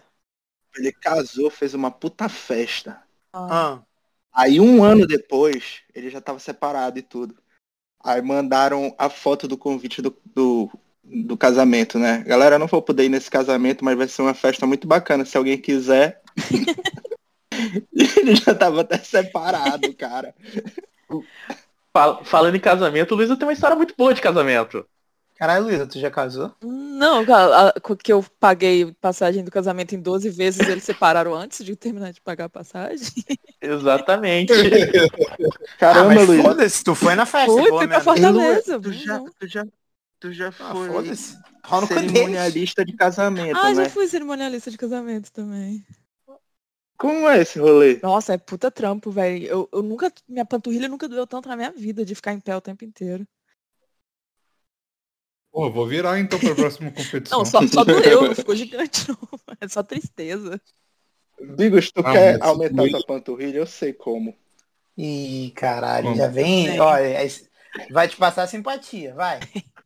Ele casou, fez uma puta festa. Ah. Ah, Aí um ano depois, ele já tava separado e tudo. Aí mandaram a foto do convite do, do, do casamento, né? Galera, não vou poder ir nesse casamento, mas vai ser uma festa muito bacana. Se alguém quiser. <laughs> ele já tava até separado, cara. Fal- falando em casamento, Luísa tem uma história muito boa de casamento. caralho, Luísa, tu já casou? Não, a- a- que eu paguei passagem do casamento em 12 vezes, eles separaram antes de terminar de pagar a passagem. Exatamente. <laughs> Caramba, ah, mas Luiz. foda-se, tu foi na festa, Fui, fui pra. Fortaleza. Tu já, tu já, tu já Ah, foi cerimonialista de casamento, Ah, né? já fui cerimonialista de casamento também. Como é esse rolê? Nossa, é puta trampo, velho. Eu, eu nunca, minha panturrilha nunca doeu tanto na minha vida de ficar em pé o tempo inteiro. Pô, vou virar então pra próxima competição. Não, só, só doeu, não ficou gigante, não. <laughs> É só tristeza. Bigos, tu Ah, quer aumentar tua panturrilha? Eu sei como. Ih, caralho, Como? já vem. Olha, aí- vai te passar simpatia, vai. <laughs>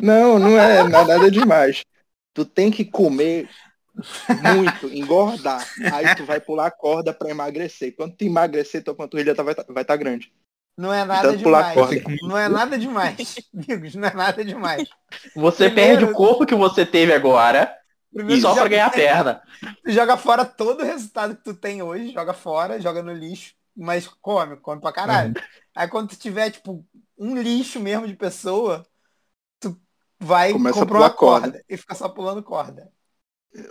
Não, não é nada demais. Tu tem que comer muito, engordar. Aí tu vai pular a corda pra emagrecer. Quando tu emagrecer, tua panturrilha tá- vai estar vai tá grande. Não é nada Tanto pular demais. corda. Não é nada demais. Amigos, não é nada demais. Você Primeiro- perde o corpo que você teve agora Primeiro, só joga- ganhar perna. tu joga fora todo o resultado que tu tem hoje, joga fora, joga no lixo, mas come, come pra caralho. Aí quando tu tiver, tipo, um lixo mesmo de pessoa, vai Começa a comprar pular uma corda. corda. e fica só pulando corda.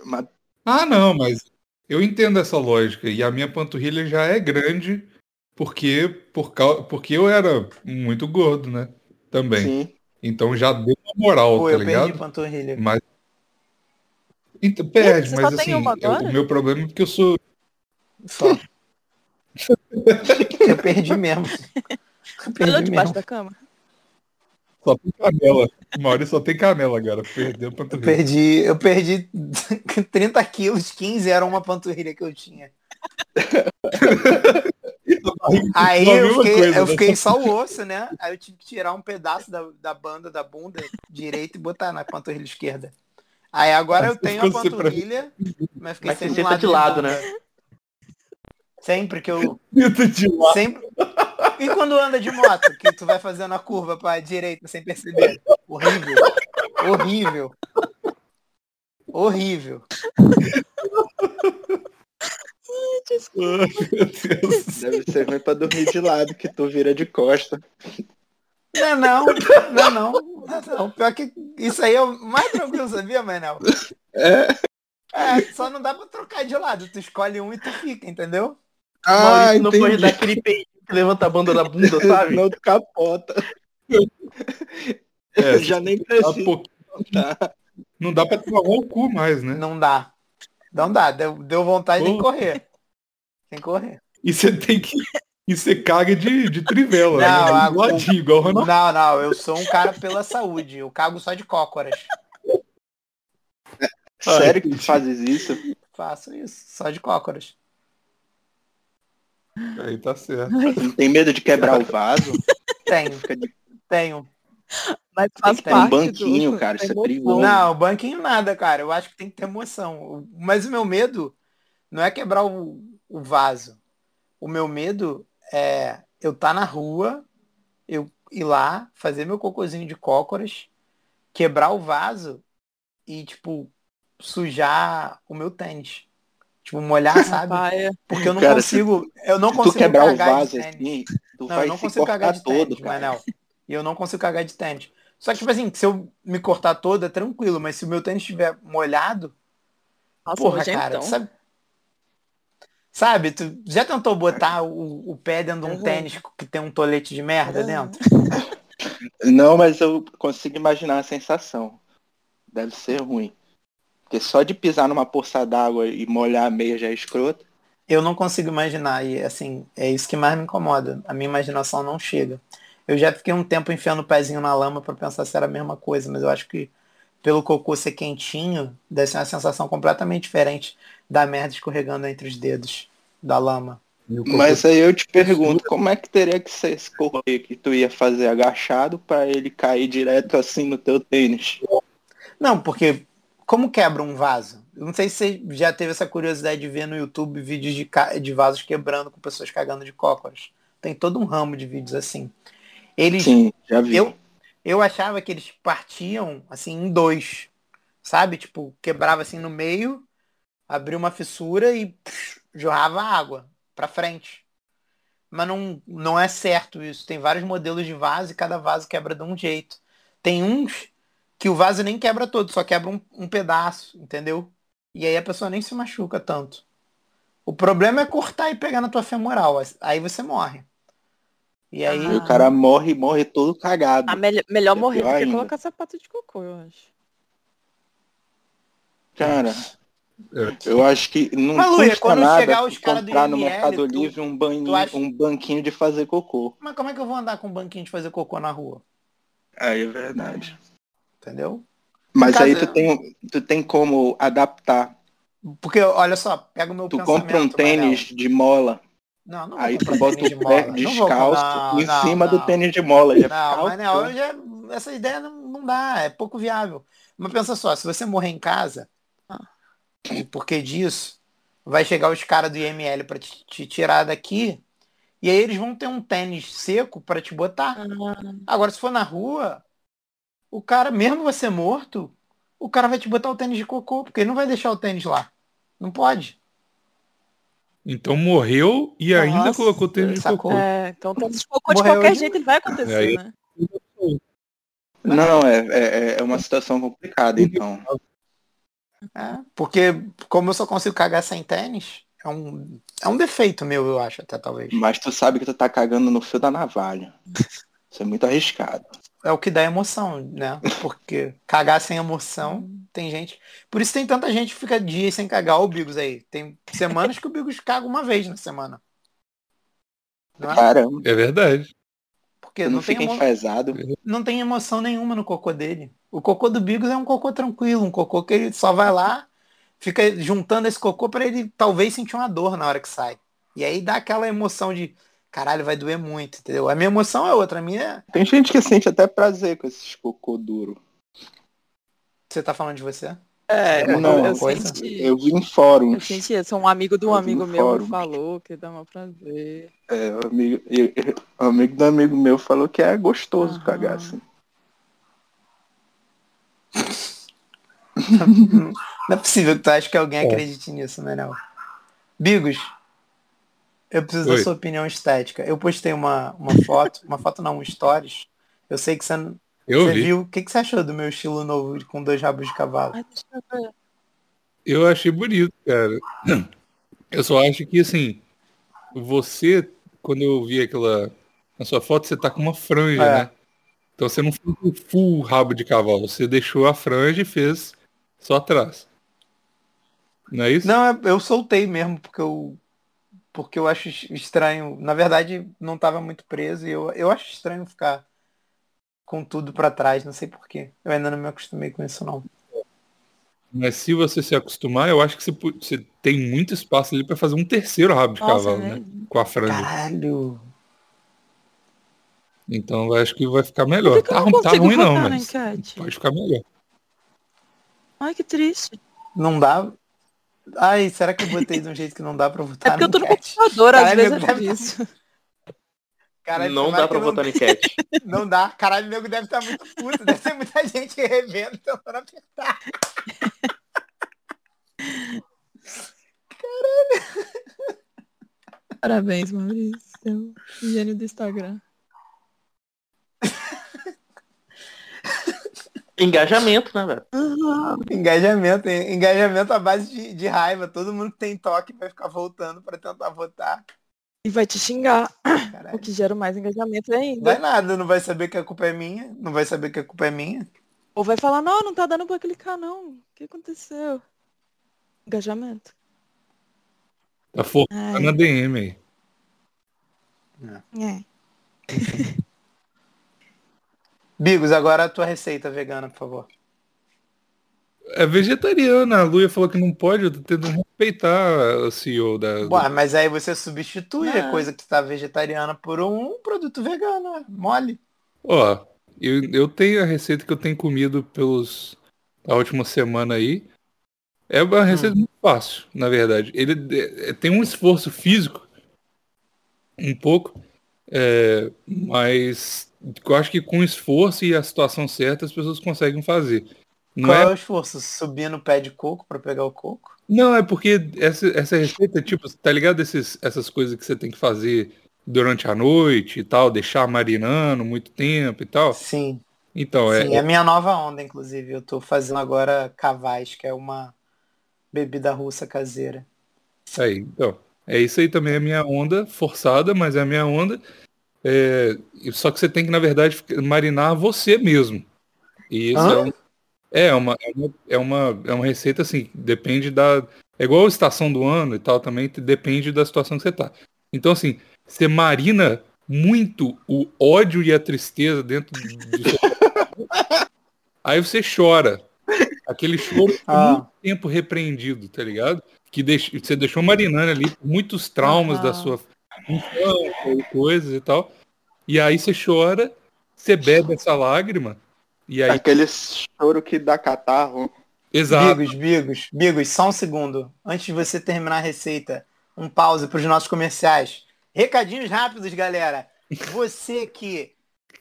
Mas Ah, não, mas Eu entendo essa lógica. E a minha panturrilha já é grande porque, por cau... porque eu era muito gordo, né? Também. Sim. Então já deu uma moral, Pô, tá eu ligado? perdi panturrilha. Mas. Então, perde, você só mas tem assim, uma eu- o meu problema é porque eu sou. Só. <laughs> eu perdi mesmo. Eu Olhou perdi debaixo mesmo. da cama? Só tem canela. O Maurício só tem canela agora. Perdeu a Eu panturrilha. perdi, eu perdi <laughs> 30 quilos, 15 era uma panturrilha que eu tinha. <laughs> Aí eu fiquei, coisa, eu né? fiquei só o osso, né? Aí eu tive que tirar um pedaço da, da banda da bunda direita e botar na panturrilha esquerda. Aí agora eu tenho a panturrilha, mas fiquei Mas você sempre senta lado de lado, né? Sempre que eu. De. Sempre. E quando anda de moto, que tu vai fazendo a curva pra direita sem perceber? Horrível. Horrível. Horrível. Deus. Deve ser ruim pra dormir de lado, que tu vira de costa. Não, é não, não, não, não, não. Pior que isso aí é o mais tranquilo, sabia, Manel? É. É, só não dá pra trocar de lado. Tu escolhe um e tu fica, entendeu? Ah, Maurício não pode entendi. dar aquele peito que levanta a banda da bunda, <laughs> sabe? Não capota. É, <laughs> Já nem Dá precisa. pouquinho. Não dá pra travar o cu mais, né? Não dá. Não dá. Deu, deu vontade de correr. Tem que correr. E você tem que. E você caga de, de trivela, Não, né? a- Do ladinho, igual o Ronaldo. Não, não, eu sou um cara pela saúde. Eu cago só de cócoras. Sério que tu fazes isso? Faço isso, só de cócoras. Aí tá certo. Tem medo de quebrar o vaso? <laughs> Tenho, de tenho. Mas faz Tem um banquinho, do, cara, isso é perigoso. Não, banquinho nada, cara. Eu acho que tem que ter emoção. Mas o meu medo não é quebrar o, o vaso. O meu medo é eu estar na rua, eu ir lá, fazer meu cocôzinho de cócoras, quebrar o vaso e, tipo, sujar o meu tênis. Tipo, molhar, <laughs> sabe? Paia. Porque eu não Cara, consigo. Eu não Se tu consigo quebrar o cagar vaso de tênis. assim, tu Não, vai eu não consigo cagar de todo, tênis. Manel. E eu não consigo cagar de tênis. Só que, tipo assim, se eu me cortar todo, é tranquilo, mas se o meu tênis estiver molhado, Nossa, porra, cara, sabe? Sabe, tu já tentou botar o, o pé dentro de um Uhum. tênis que tem um tolete de merda Uhum. dentro? Não, mas eu consigo imaginar a sensação. Deve ser ruim. Porque só de pisar numa poça d'água e molhar a meia já é escroto. Eu não consigo imaginar, e assim, é isso que mais me incomoda. A minha imaginação não chega. Eu já fiquei um tempo enfiando o pezinho na lama pra pensar se era a mesma coisa, mas eu acho que pelo cocô ser quentinho, deve ser uma sensação completamente diferente da merda escorregando entre os dedos da lama. Mas aí eu te pergunto, como é que teria que ser esse correr que tu ia fazer agachado pra ele cair direto assim no teu tênis? Não, porque como quebra um vaso? Eu não sei se você já teve essa curiosidade de ver no YouTube vídeos de, de vasos quebrando com pessoas cagando de cócoras. Tem todo um ramo de vídeos assim. Eles Sim, já vi. Eu, eu achava que eles partiam assim em dois, sabe? Tipo, quebrava assim no meio, abria uma fissura e psh, jorrava água pra frente. Mas não, não é certo isso. Tem vários modelos de vaso e cada vaso quebra de um jeito. Tem uns que o vaso nem quebra todo, só quebra um, um pedaço, entendeu? E aí a pessoa nem se machuca tanto. O problema é cortar e pegar na tua femoral. Aí você morre. E aí. E o cara morre, morre todo cagado. A melhor, melhor É morrer do que ainda. colocar sapato de cocô, eu acho. Cara, É. eu acho que não Mas, Luia, custa nada chegar os comprar no Mercado tu- Livre um, banho, acha- um banquinho de fazer cocô. Mas como é que eu vou andar com um banquinho de fazer cocô na rua? Aí é verdade. Entendeu? Mas Caso- aí tu tem, tu tem como adaptar. Porque, olha só, pega o meu Tu pensamento. compra um tênis de mola. Não, não aí tu bota tênis o de pé mola. Não vou descalço comprar- em não, cima não. do tênis de mola. Já Não, fica mas não, eu já, essa ideia não, não dá, é pouco viável. Mas pensa só, se você morrer em casa, Ah. e por que disso, vai chegar os caras do IML pra te, te tirar daqui, e aí eles vão ter um tênis seco pra te botar. Agora, se for na rua, o cara, mesmo você morto, o cara vai te botar o tênis de cocô, porque ele não vai deixar o tênis lá. Não pode. Então morreu e ainda Nossa, colocou tênis de sacou? cocô. É, então tá de cocô de Morreu qualquer de- jeito, ele vai acontecer, Aí- né? Não, é, é, é uma situação complicada, então. É, porque como eu só consigo cagar sem tênis, é um, é um defeito meu, eu acho, até talvez. Mas tu sabe que tu tá cagando no fio da navalha. Isso é muito arriscado. É o que dá emoção, né? Porque cagar sem emoção, tem gente. Por isso tem tanta gente que fica dias sem cagar. O Bigos aí. Tem semanas que o Bigos caga uma vez na semana. Não é? Caramba, É verdade. Porque não não tem, fica emo... enfesado. não tem emoção nenhuma no cocô dele. O cocô do Bigos é um cocô tranquilo, um cocô que ele só vai lá, fica juntando esse cocô pra ele talvez sentir uma dor na hora que sai. E aí dá aquela emoção de caralho, vai doer muito, entendeu? A minha emoção é outra, a minha é... Tem gente que sente até prazer com esses cocô duro. Você tá falando de você? É, eu, Não, eu coisa. senti. Eu vi em Eu fóruns. senti isso. Um amigo de um Eu amigo meu fórum. me falou que dá uma prazer. É, o amigo, eu- eu- amigo do amigo meu falou que é gostoso Aham. cagar assim. <laughs> Não é possível que tu acha que alguém É. acredite nisso, Manel. Bigos, eu preciso Oi. da sua opinião estética. Eu postei uma, uma <laughs> foto, uma foto não, um stories. Eu sei que você, você vi. viu. O que, que você achou do meu estilo novo com dois rabos de cavalo? Eu achei bonito, cara. Eu só acho que, assim, você, quando eu vi aquela. Na sua foto, você tá com uma franja, É. né? Então você não fez o full rabo de cavalo. Você deixou a franja e fez só atrás. Não é isso? Não, eu- eu soltei mesmo, porque eu. Porque eu acho estranho. Na verdade, não tava muito preso e eu, eu acho estranho ficar com tudo pra trás, não sei porquê. Eu ainda não me acostumei com isso, não. Mas se você se acostumar, eu acho que você, você tem muito espaço ali pra fazer um terceiro rabo de Nossa, cavalo, né? né? Com a franja. Caralho. Então eu acho que vai ficar melhor. Tá, não tá ruim não, mas enquete? pode ficar melhor. Ai, que triste. Não dá. Ai, será que eu botei de um jeito que não dá pra É votar? porque eu tô no enquete? computador, às Caralho, vezes meu é difícil. Caralho, não dá pra votar na <laughs> enquete. Não dá. Caralho, o nego deve estar muito puto. Deve ter muita gente revendo, tentando apertar. Parabéns, Maurício. Gênio do Instagram. Engajamento, né, velho? Engajamento, engajamento à base de, de raiva. Todo mundo que tem toque vai ficar voltando pra tentar votar. E vai te xingar. O Caralho. que gera mais engajamento ainda. Vai nada, não vai saber que a culpa é minha. Não vai saber que a culpa é minha. Ou vai falar, não, não tá dando pra clicar, não. O que aconteceu? Engajamento. Tá focando Ai, na DM aí. é. Bigos, agora a tua receita vegana, por favor. É vegetariana. A Luia falou que não pode. Eu tô tentando respeitar o CEO da. Ué, mas aí você substitui a Ah. coisa que tá vegetariana por um produto vegano, é mole. Ó, eu, eu tenho a receita que eu tenho comido pelos a última semana aí. É uma receita muito fácil, na verdade. Ele é, tem um esforço físico, um pouco, é, mas eu acho que com esforço e a situação certa as pessoas conseguem fazer. Não Qual é é o esforço? Subir no pé de coco pra pegar o coco? Não, é porque essa, essa receita, tipo, tá ligado esses, essas coisas que você tem que fazer durante a noite e tal, deixar marinando muito tempo e tal? Sim. Então, é, Sim, é a minha nova onda, inclusive. Eu tô fazendo agora cavais, que é uma bebida russa caseira. aí, então, é isso aí também é a minha onda, forçada, mas é a minha onda. É, só que você tem que, na verdade, marinar você mesmo. E isso é, um- é, uma, é, uma, é, uma, é receita assim, depende da. É igual a estação do ano e tal, também depende da situação que você tá. Então, assim, você marina muito o ódio e a tristeza dentro do seu <laughs> Aí você chora. Aquele choro por Ah. muito tempo repreendido, tá ligado? Que deix- você deixou marinando ali muitos traumas da Aham. sua e coisas e tal. E aí você chora, você bebe essa lágrima. E aí, Aquele choro que dá catarro. exato. Bigos, Bigos, Bigos, só um segundo. Antes de você terminar a receita, um pause para os nossos comerciais. Recadinhos rápidos, galera. Você que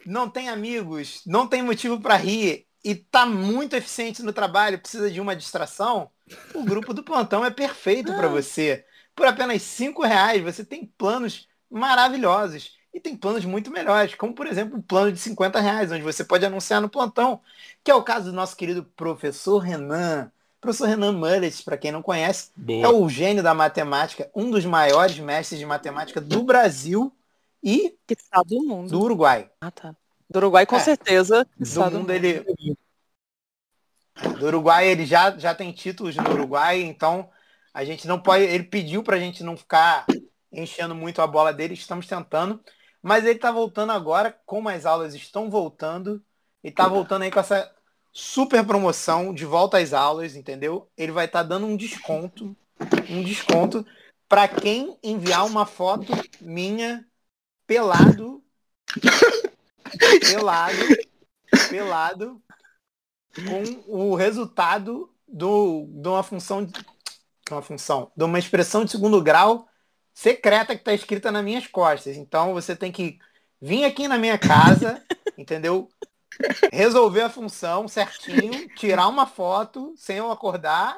não tem amigos, não tem motivo para rir e tá muito eficiente no trabalho, precisa de uma distração, o grupo do plantão é perfeito para você. Por apenas cinco reais você tem planos maravilhosos e tem planos muito melhores, como por exemplo o plano de 50 reais, onde você pode anunciar no plantão, que é o caso do nosso querido professor Renan, Professor Renan Mullet, para quem não conhece, é Boa. o gênio da matemática, um dos maiores mestres de matemática do Brasil e Que está do mundo. do Uruguai. Ah, tá. Do Uruguai, com É. certeza. Do mundo ele. Do Uruguai ele já, já tem títulos no Uruguai, então a gente não pode. Ele pediu pra gente não ficar enchendo muito a bola dele, estamos tentando. Mas ele tá voltando agora, como as aulas estão voltando, e tá voltando aí com essa super promoção de volta às aulas, entendeu? Ele vai estar dando um desconto, um desconto para quem enviar uma foto minha pelado, pelado, pelado, com o resultado do, de uma função, uma função, de uma expressão de segundo grau secreta que está escrita nas minhas costas. Então você tem que vir aqui na minha casa, <laughs> entendeu? Resolver a função certinho, tirar uma foto sem eu acordar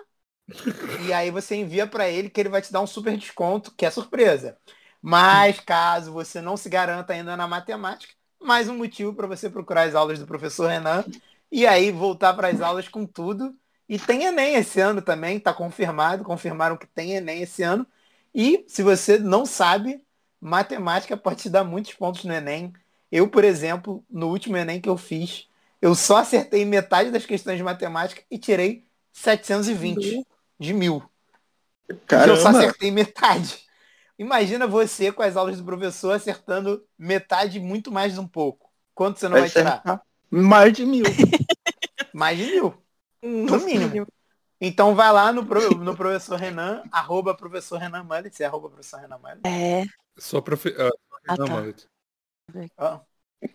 e aí você envia para ele que ele vai te dar um super desconto, que é surpresa. Mas caso você não se garanta ainda na matemática, mais um motivo para você procurar as aulas do professor Renan e aí voltar para as aulas com tudo. E tem Enem esse ano também, está confirmado, confirmaram que tem Enem esse ano. E se você não sabe, matemática pode te dar muitos pontos no Enem. Eu, por exemplo, no último Enem que eu fiz, eu só acertei metade das questões de matemática e tirei 720 de mil. Eu só Caramba, acertei metade. Imagina você com as aulas do professor acertando metade muito mais um pouco. Quanto você não vai vai tirar? mais de mil. <laughs> Mais de mil. No mínimo. Então vai lá no, pro- no professor Renan, arroba professor Renan Mullet, é arroba professor Renan Mullet. É. Só profe... ah, Ah, não, tá. mano. Ó,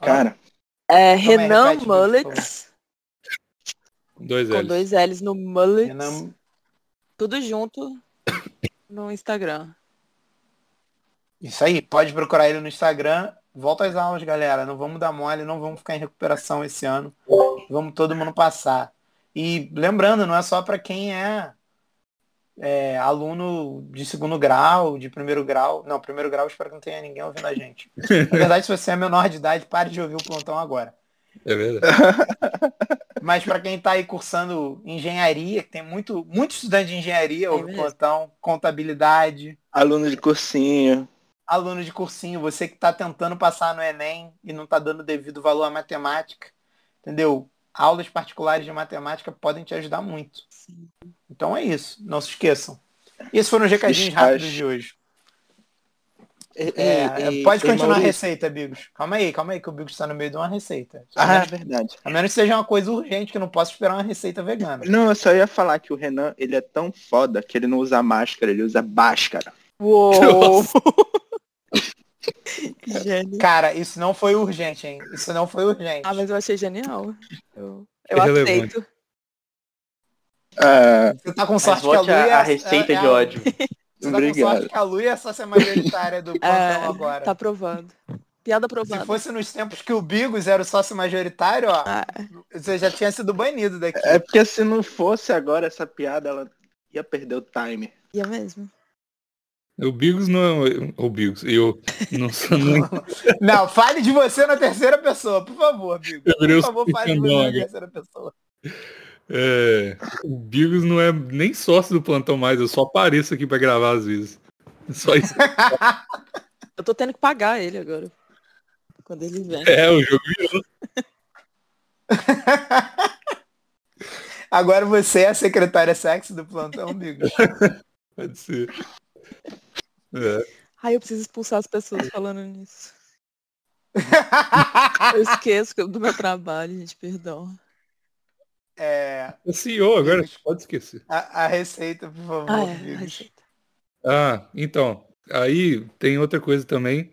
Cara, É Renan por Mullets, Dois com L's. dois L's no Mullets, Renan, tudo junto no Instagram. Isso aí, pode procurar ele no Instagram. Volta às aulas, galera. Não vamos dar mole, não vamos ficar em recuperação esse ano. Vamos todo mundo passar. E lembrando, não é só para quem é, é, aluno de segundo grau, de primeiro grau. Não, primeiro grau eu espero que não tenha ninguém ouvindo a gente. Na verdade, se você é menor de idade, pare de ouvir o plantão agora. É verdade. <laughs> Mas para quem está aí cursando engenharia, que tem muito, muito estudante de engenharia, ouve o mesmo. plantão, contabilidade, aluno de cursinho. aluno de cursinho, você que está tentando passar no Enem e não está dando devido valor à matemática, entendeu? Aulas particulares de matemática podem te ajudar muito. Então é isso, não se esqueçam. E esses foram os recadinhos rápidos de hoje. E- É, e- pode continuar a Maurício- receita, Bigos. Calma aí, calma aí, que o Bigos está no meio de uma receita. A Ah, é menos, verdade. a menos que seja uma coisa urgente, que eu não posso esperar uma receita vegana. Não, eu só ia falar que o Renan, ele é tão foda que ele não usa máscara, ele usa báscara. Uou! <laughs> <laughs> Gênio. Cara, isso não foi urgente, hein? Isso não foi urgente. Ah, mas eu achei genial. Eu, eu aceito. Ah, Você tá com sorte que a Lu a, é a receita é- é de ódio. Você tá com Obrigado. sorte que a Lu é a sócia majoritária do <laughs> plantão É, agora. tá aprovado. Piada Se aprovada. fosse nos tempos que o Bigos era o sócio majoritário, ó, Ah, você já tinha sido banido daqui. é porque se não fosse agora essa piada, ela ia perder o time. ia mesmo. O Bigos não é. O Bigos. Eu não sou <laughs> nem. Não, fale de você na terceira pessoa, por favor, Bigos. Por favor, fale de você na terceira pessoa. É, o Bigos não é nem sócio do plantão mais, eu só apareço aqui pra gravar às vezes. Só isso. <laughs> Eu tô tendo que pagar ele agora. Quando ele vem. É, o jogo virou. <laughs> Agora você é a secretária sexy do plantão, Bigos. Pode ser. É. Ai, eu preciso expulsar as pessoas falando nisso. <laughs> Eu esqueço que- do meu trabalho, gente, perdão. É, O CEO agora, pode esquecer. a, a receita, por favor, Ah, é, receita. Ah, então, aí tem outra coisa também,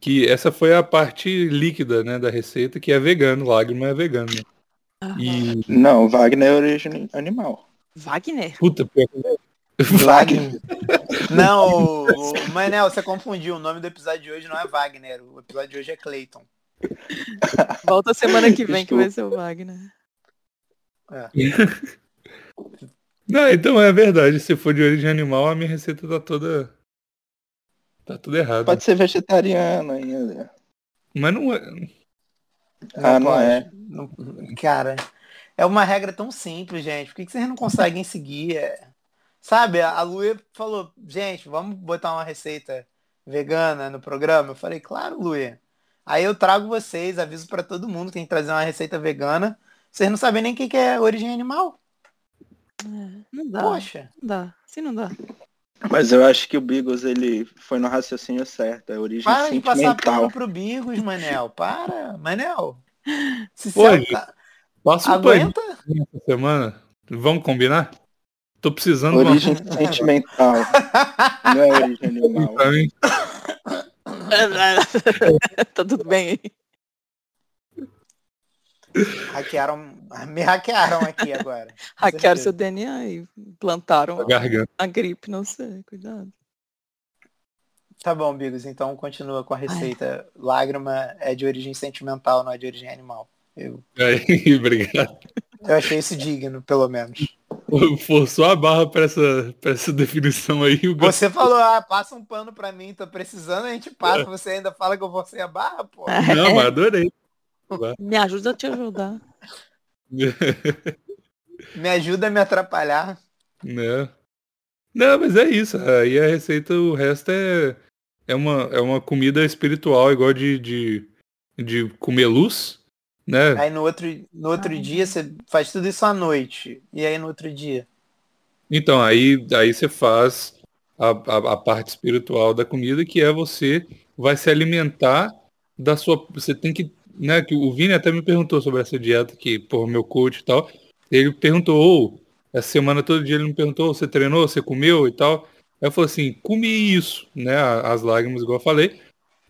que essa foi a parte líquida, né, da receita, que é vegano, lágrima é vegano. né? Ah, E, Não, Wagner é origem animal. Wagner? puta, pior que- <laughs> Wagner. Não, o, o Manel, você confundiu. O nome do episódio de hoje não é Wagner. O episódio de hoje é Clayton. Volta semana que vem que vai ser o Wagner. <laughs> Não, então é verdade, se for de origem animal, a minha receita tá toda... Tá tudo errado. Pode ser vegetariano ainda. Mas não é... Ah, não pode. é. Não- cara, É uma regra tão simples, gente. Por que, que vocês não conseguem seguir? É, Sabe, a Luia falou, gente, vamos botar uma receita vegana no programa? Eu falei, claro, Luia. Aí eu trago vocês, aviso pra todo mundo que tem que trazer uma receita vegana. Vocês não sabem nem o que que é origem animal. Não dá. Poxa. Não dá. Assim não dá. Mas eu acho que o Bigos, ele foi no raciocínio certo. É origem Para de passar sentimental. pano pro Bigos, Manel. Para, Manel. Se Pô, um paninho aguenta, essa semana. Vamos combinar? Tô precisando de Origem sentimental. <laughs> Não é origem animal. uma <laughs> tá tudo bem aí. hackearam, me hackearam aqui agora. Hackearam certeza. seu DNA e plantaram A a gripe, não sei, cuidado. Tá bom, Bigos, então continua com a receita. Lágrima é de origem sentimental, não é de origem animal. Eu, Aí, <laughs> obrigado. Eu achei isso digno, pelo menos. <laughs> Forçou a barra pra essa, pra essa definição aí. Você falou, ah, passa um pano pra mim, tô precisando, a gente passa, você ainda fala que eu forcei a barra, pô. Não, mas adorei. Me ajuda a te ajudar. <laughs> Me ajuda a me atrapalhar. Né? Não, mas é isso. Aí a receita, o resto é, é, uma, é uma comida espiritual, igual de, de, de comer luz, né? Aí no outro, no outro dia você faz tudo isso à noite. E aí no outro dia. Então, aí, aí você faz a, a, a parte espiritual da comida, que é você vai se alimentar da sua. Você tem que. Né, que o Vini até me perguntou sobre essa dieta que, por meu coach e tal. Ele perguntou, ou, essa semana todo dia ele me perguntou, você treinou, você comeu e tal. Aí eu falei assim, comi isso, né? As lágrimas, igual eu falei.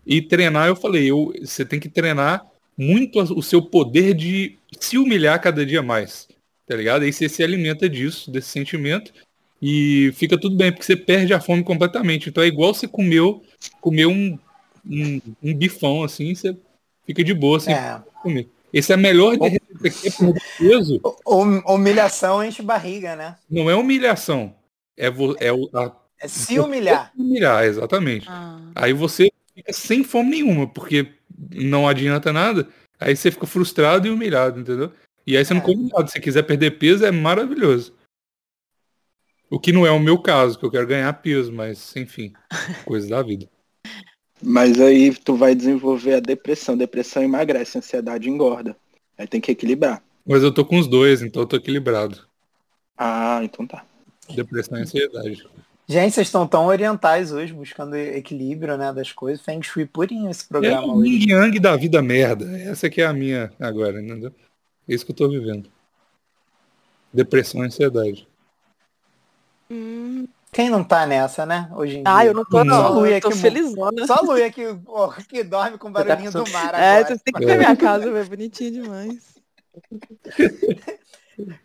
E treinar, eu falei, eu, você tem que treinar muito o seu poder de se humilhar cada dia mais. Tá ligado? Aí você se alimenta disso, desse sentimento. E fica tudo bem, porque você perde a fome completamente. Então é igual você comeu, comeu um, um, um bifão assim, você fica de boa sem É. comer. Esse é a melhor é perder peso, <laughs> Hum- Humilhação enche barriga, né? não é humilhação. É, vo- é o, a, É se humilhar. humilhar, exatamente. Ah, Aí você fica sem fome nenhuma, porque não adianta nada. Aí você fica frustrado e humilhado, entendeu? E aí você não É. come nada. Se quiser perder peso, é maravilhoso. O que não é o meu caso, que eu quero ganhar peso, mas enfim, <laughs> coisa da vida. Mas aí tu vai desenvolver a depressão. Depressão emagrece, ansiedade engorda. Aí tem que equilibrar. Mas eu tô com os dois, então eu tô equilibrado. Ah, então tá. Depressão e ansiedade. Gente, vocês estão tão orientais hoje, buscando equilíbrio, né, das coisas. Feng Shui purinho esse É programa o hoje. yin yang da vida merda. Essa que é a minha agora, entendeu? É isso que eu tô vivendo. Depressão e ansiedade. hum. Quem não tá nessa, né, hoje em dia? Ah, eu não tô não. Só a Luia eu tô que felizona. Só a Luia que, ó, que dorme com o barulhinho do mar É, agora. vocês têm que ver minha casa, é bonitinha demais. <laughs>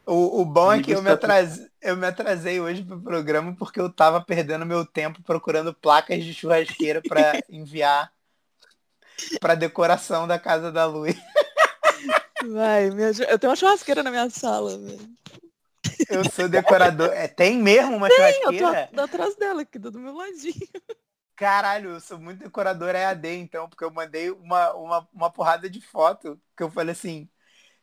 O, o bom é que eu me, tá atrasei, eu me atrasei hoje pro programa porque eu tava perdendo meu tempo procurando placas de churrasqueira pra <laughs> enviar pra decoração da casa da Luia. Vai, ajuda. Eu tenho uma churrasqueira na minha sala, velho. Eu sou decorador. É, tem mesmo uma Eu churrasqueira? tô atrás dela, aqui, do meu ladinho. Caralho, eu sou muito decorador EAD, então, porque eu mandei uma, uma, uma porrada de foto que eu falei assim,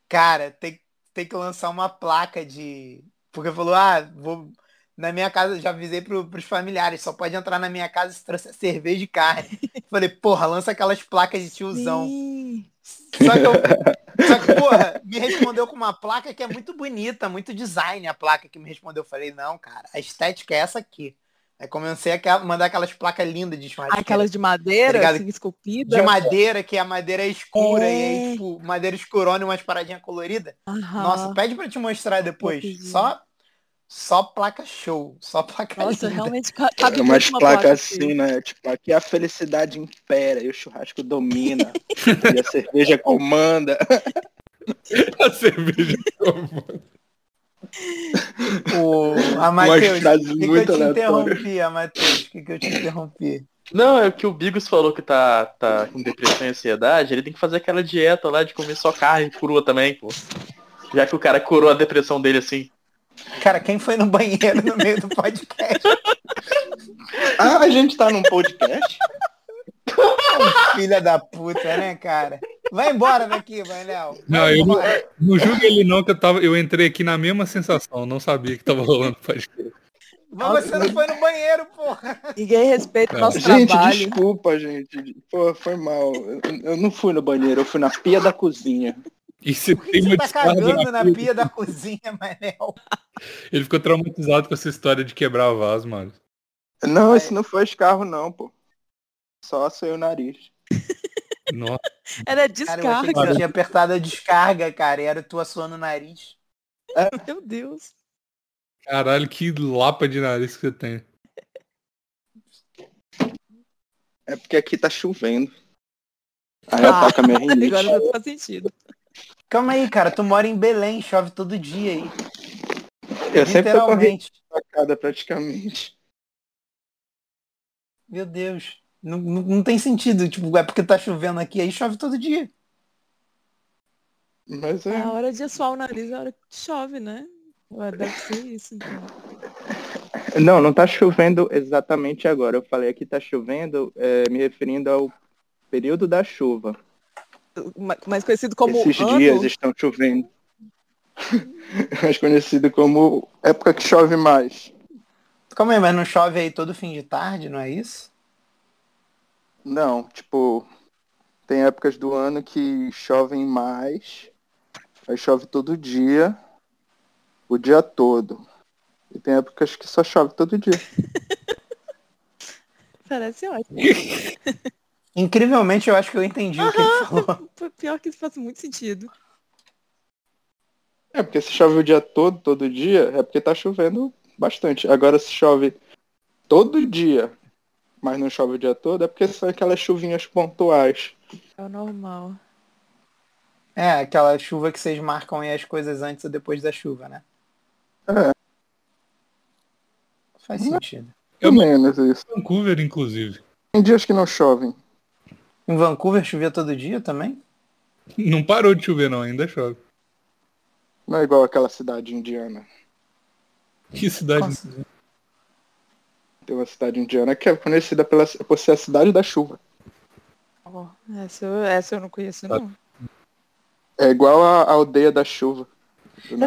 cara, tem, tem que lançar uma placa de. Porque falou, ah, vou. Na minha casa, já avisei pro, pros familiares, só pode entrar na minha casa se trouxer cerveja e carne. <laughs> Falei, porra, lança aquelas placas de tiozão. Sim. Só que, eu, <laughs> só que, porra, me respondeu com uma placa que é muito bonita, muito design a placa que me respondeu. Eu falei, não, cara, a estética é essa aqui. Aí comecei a mandar aquelas placas lindas de churrasqueira. Aquelas de madeira, Tá assim, esculpida. de madeira, que a madeira é escura e É. aí, tipo, madeira escurona e umas paradinhas coloridas. Nossa, pede pra te mostrar depois. Só, só placa show. Só placa Nossa, linda. realmente ca- cabe É umas placas placa assim, né? Tipo, aqui a felicidade impera e o churrasco domina. <laughs> e a cerveja comanda. <laughs> A cerveja. <laughs> O, a Matheus, por que, que eu te interrompi, a Matheus? Por que, que eu te interrompi? Não, é que o Bigos falou que tá, tá com depressão e ansiedade, ele tem que fazer aquela dieta lá de comer só carne crua também, pô. Já que o cara curou a depressão dele assim. Cara, quem foi no banheiro no meio do podcast? <laughs> Ah, a gente tá num podcast? <laughs> Filha da puta, né, cara? Vai embora daqui, Manel. Não, Vai eu não, não julgue ele não, que eu, tava, eu entrei aqui na mesma sensação, não sabia que tava rolando podcast. Mas você não foi no banheiro, porra. Ninguém respeita o Não. nosso Gente, trabalho. desculpa, gente. Pô, foi mal. Eu, eu não fui no banheiro, eu fui na pia da cozinha. E se tem Você uma tá descarga cagando na na pia, da cozinha, Manel. Ele ficou traumatizado com essa história de quebrar vaso, mano. Não, esse não foi escarro, não, pô. Só assei o nariz. Nossa, Era Cara, eu descarga. tinha apertado a descarga, cara, e era tu suando o nariz. <laughs> Meu Deus. caralho, que lapa de nariz que você tem. É porque aqui tá chovendo. Aí ataca minha <laughs> rinite. Agora não faz sentido. Calma aí, cara, tu mora em Belém, chove todo dia aí. Eu sempre tô Literalmente. facada praticamente. Meu Deus. Não, não, não tem sentido. Tipo, é porque tá chovendo aqui, aí chove todo dia. Mas é. A hora de assoar o nariz é a hora que chove, né? Ué, Deve ser isso, então. <laughs> Não, não tá chovendo exatamente agora. Eu falei aqui tá chovendo, é, me referindo ao período da chuva. Ma- Mais conhecido como Esses ano. dias estão chovendo. <laughs> Mais conhecido como época que chove mais. Calma aí, mas não chove aí todo fim de tarde, não é isso? Não, tipo, tem épocas do ano que chovem mais, aí chove todo dia, o dia todo. E tem épocas que só chove todo dia. <laughs> Parece ótimo. Incrivelmente, eu acho que eu entendi o que ele falou. <laughs> Pior que isso faz muito sentido. É, porque se chove o dia todo, todo dia, é porque tá chovendo bastante. Agora se chove todo dia, mas não chove o dia todo, é porque são aquelas chuvinhas pontuais. É o normal. É, aquela chuva que vocês marcam aí as coisas antes ou depois da chuva, né? É. Faz sentido. Eu menos isso. Vancouver, inclusive. Tem dias que não chovem. Em Vancouver chovia todo dia também? Não parou de chover não, ainda chove. Não é igual aquela cidade indiana. Que cidade. Nossa. Tem uma cidade indiana que é conhecida pela, por ser a cidade da chuva. Ó, essa, eu- essa eu não conheço, não. É igual a, a aldeia da chuva.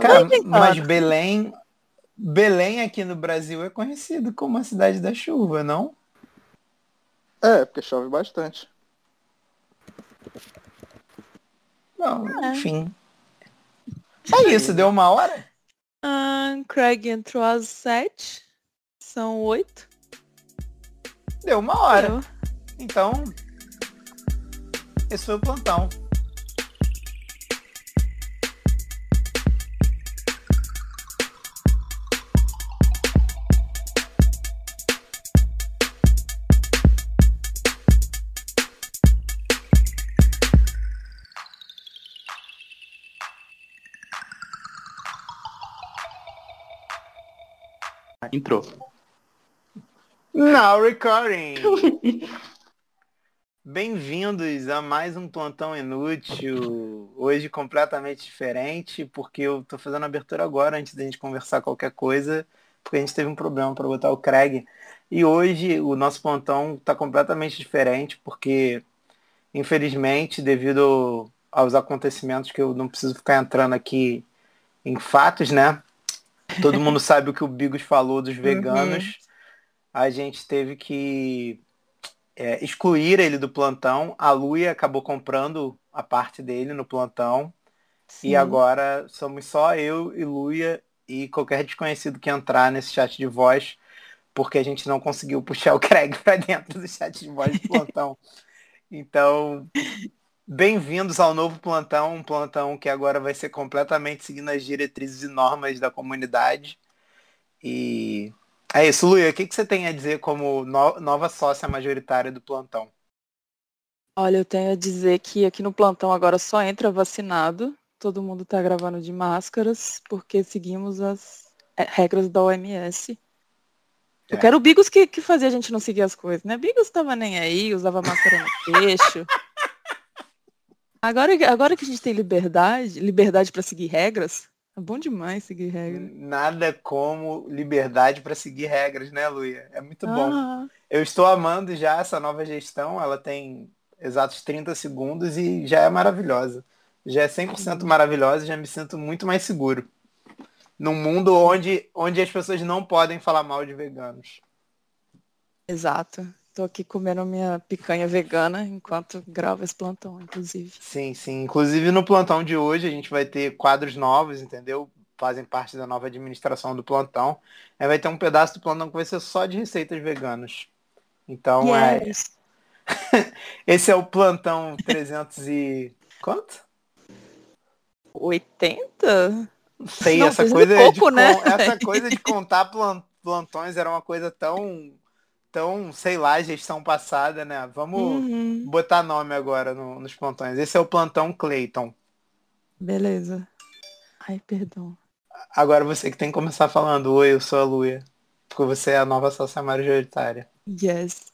Cara, mas Belém, Belém aqui no Brasil é conhecido como a cidade da chuva, não? É, porque chove bastante. Não, É. enfim. É isso, deu uma hora? Ah, Craig entrou às sete. São oito. Deu uma hora. Eu- Então, esse foi o plantão. Entrou. Now recording! <laughs> Bem-vindos a mais um plantão inútil. Hoje completamente diferente, porque eu tô fazendo a abertura agora antes da gente conversar qualquer coisa, porque a gente teve um problema para botar o Craig. E hoje o nosso plantão tá completamente diferente, porque infelizmente, devido aos acontecimentos que eu não preciso ficar entrando aqui em fatos, né? Todo mundo sabe o que o Bigos falou dos veganos. A gente teve que é, excluir ele do plantão. A Luia acabou comprando a parte dele no plantão. E Sim. agora somos só eu e Luia e qualquer desconhecido que entrar nesse chat de voz, porque a gente não conseguiu puxar o Craig <laughs> para dentro do chat de voz do plantão. Então, bem-vindos ao novo plantão, um plantão que agora vai ser completamente seguindo as diretrizes e normas da comunidade. E é isso, Luia, o que, que você tem a dizer como no- nova sócia majoritária do plantão? Olha, eu tenho a dizer que aqui no plantão agora só entra vacinado. Todo mundo tá gravando de máscaras, porque seguimos as é, regras da OMS. Eu É. quero o Bigos que, que fazia a gente não seguir as coisas, né? Bigos tava nem aí, usava máscara no queixo. <laughs> Agora, agora que a gente tem liberdade, liberdade para seguir regras, é bom demais seguir regras. Nada como liberdade para seguir regras, né, Luia? É muito bom. Ah, Eu estou amando já essa nova gestão, ela tem exatos 30 segundos e já é maravilhosa. Já é 100% maravilhosa e já me sinto muito mais seguro. Num mundo onde, onde as pessoas não podem falar mal de veganos. Exato. Tô aqui comendo minha picanha vegana enquanto gravo esse plantão, inclusive. Sim, sim. Inclusive no plantão de hoje a gente vai ter quadros novos, entendeu? Fazem parte da nova administração do plantão. Aí vai ter um pedaço do plantão que vai ser só de receitas veganas. Então é. Yes. <laughs> Esse é o plantão 300 e. Quanto? 80? Não sei, Não, essa 300 coisa, pouco, de, né? essa coisa de <laughs> contar plan- plantões era uma coisa tão, tão, sei lá, gestão passada, né? Vamos Uhum. botar nome agora no- nos plantões. Esse é o plantão Clayton. Beleza. Ai, perdão. Agora você que tem que começar falando, oi, eu sou a Luia. Porque você é a nova sócia majoritária. Yes.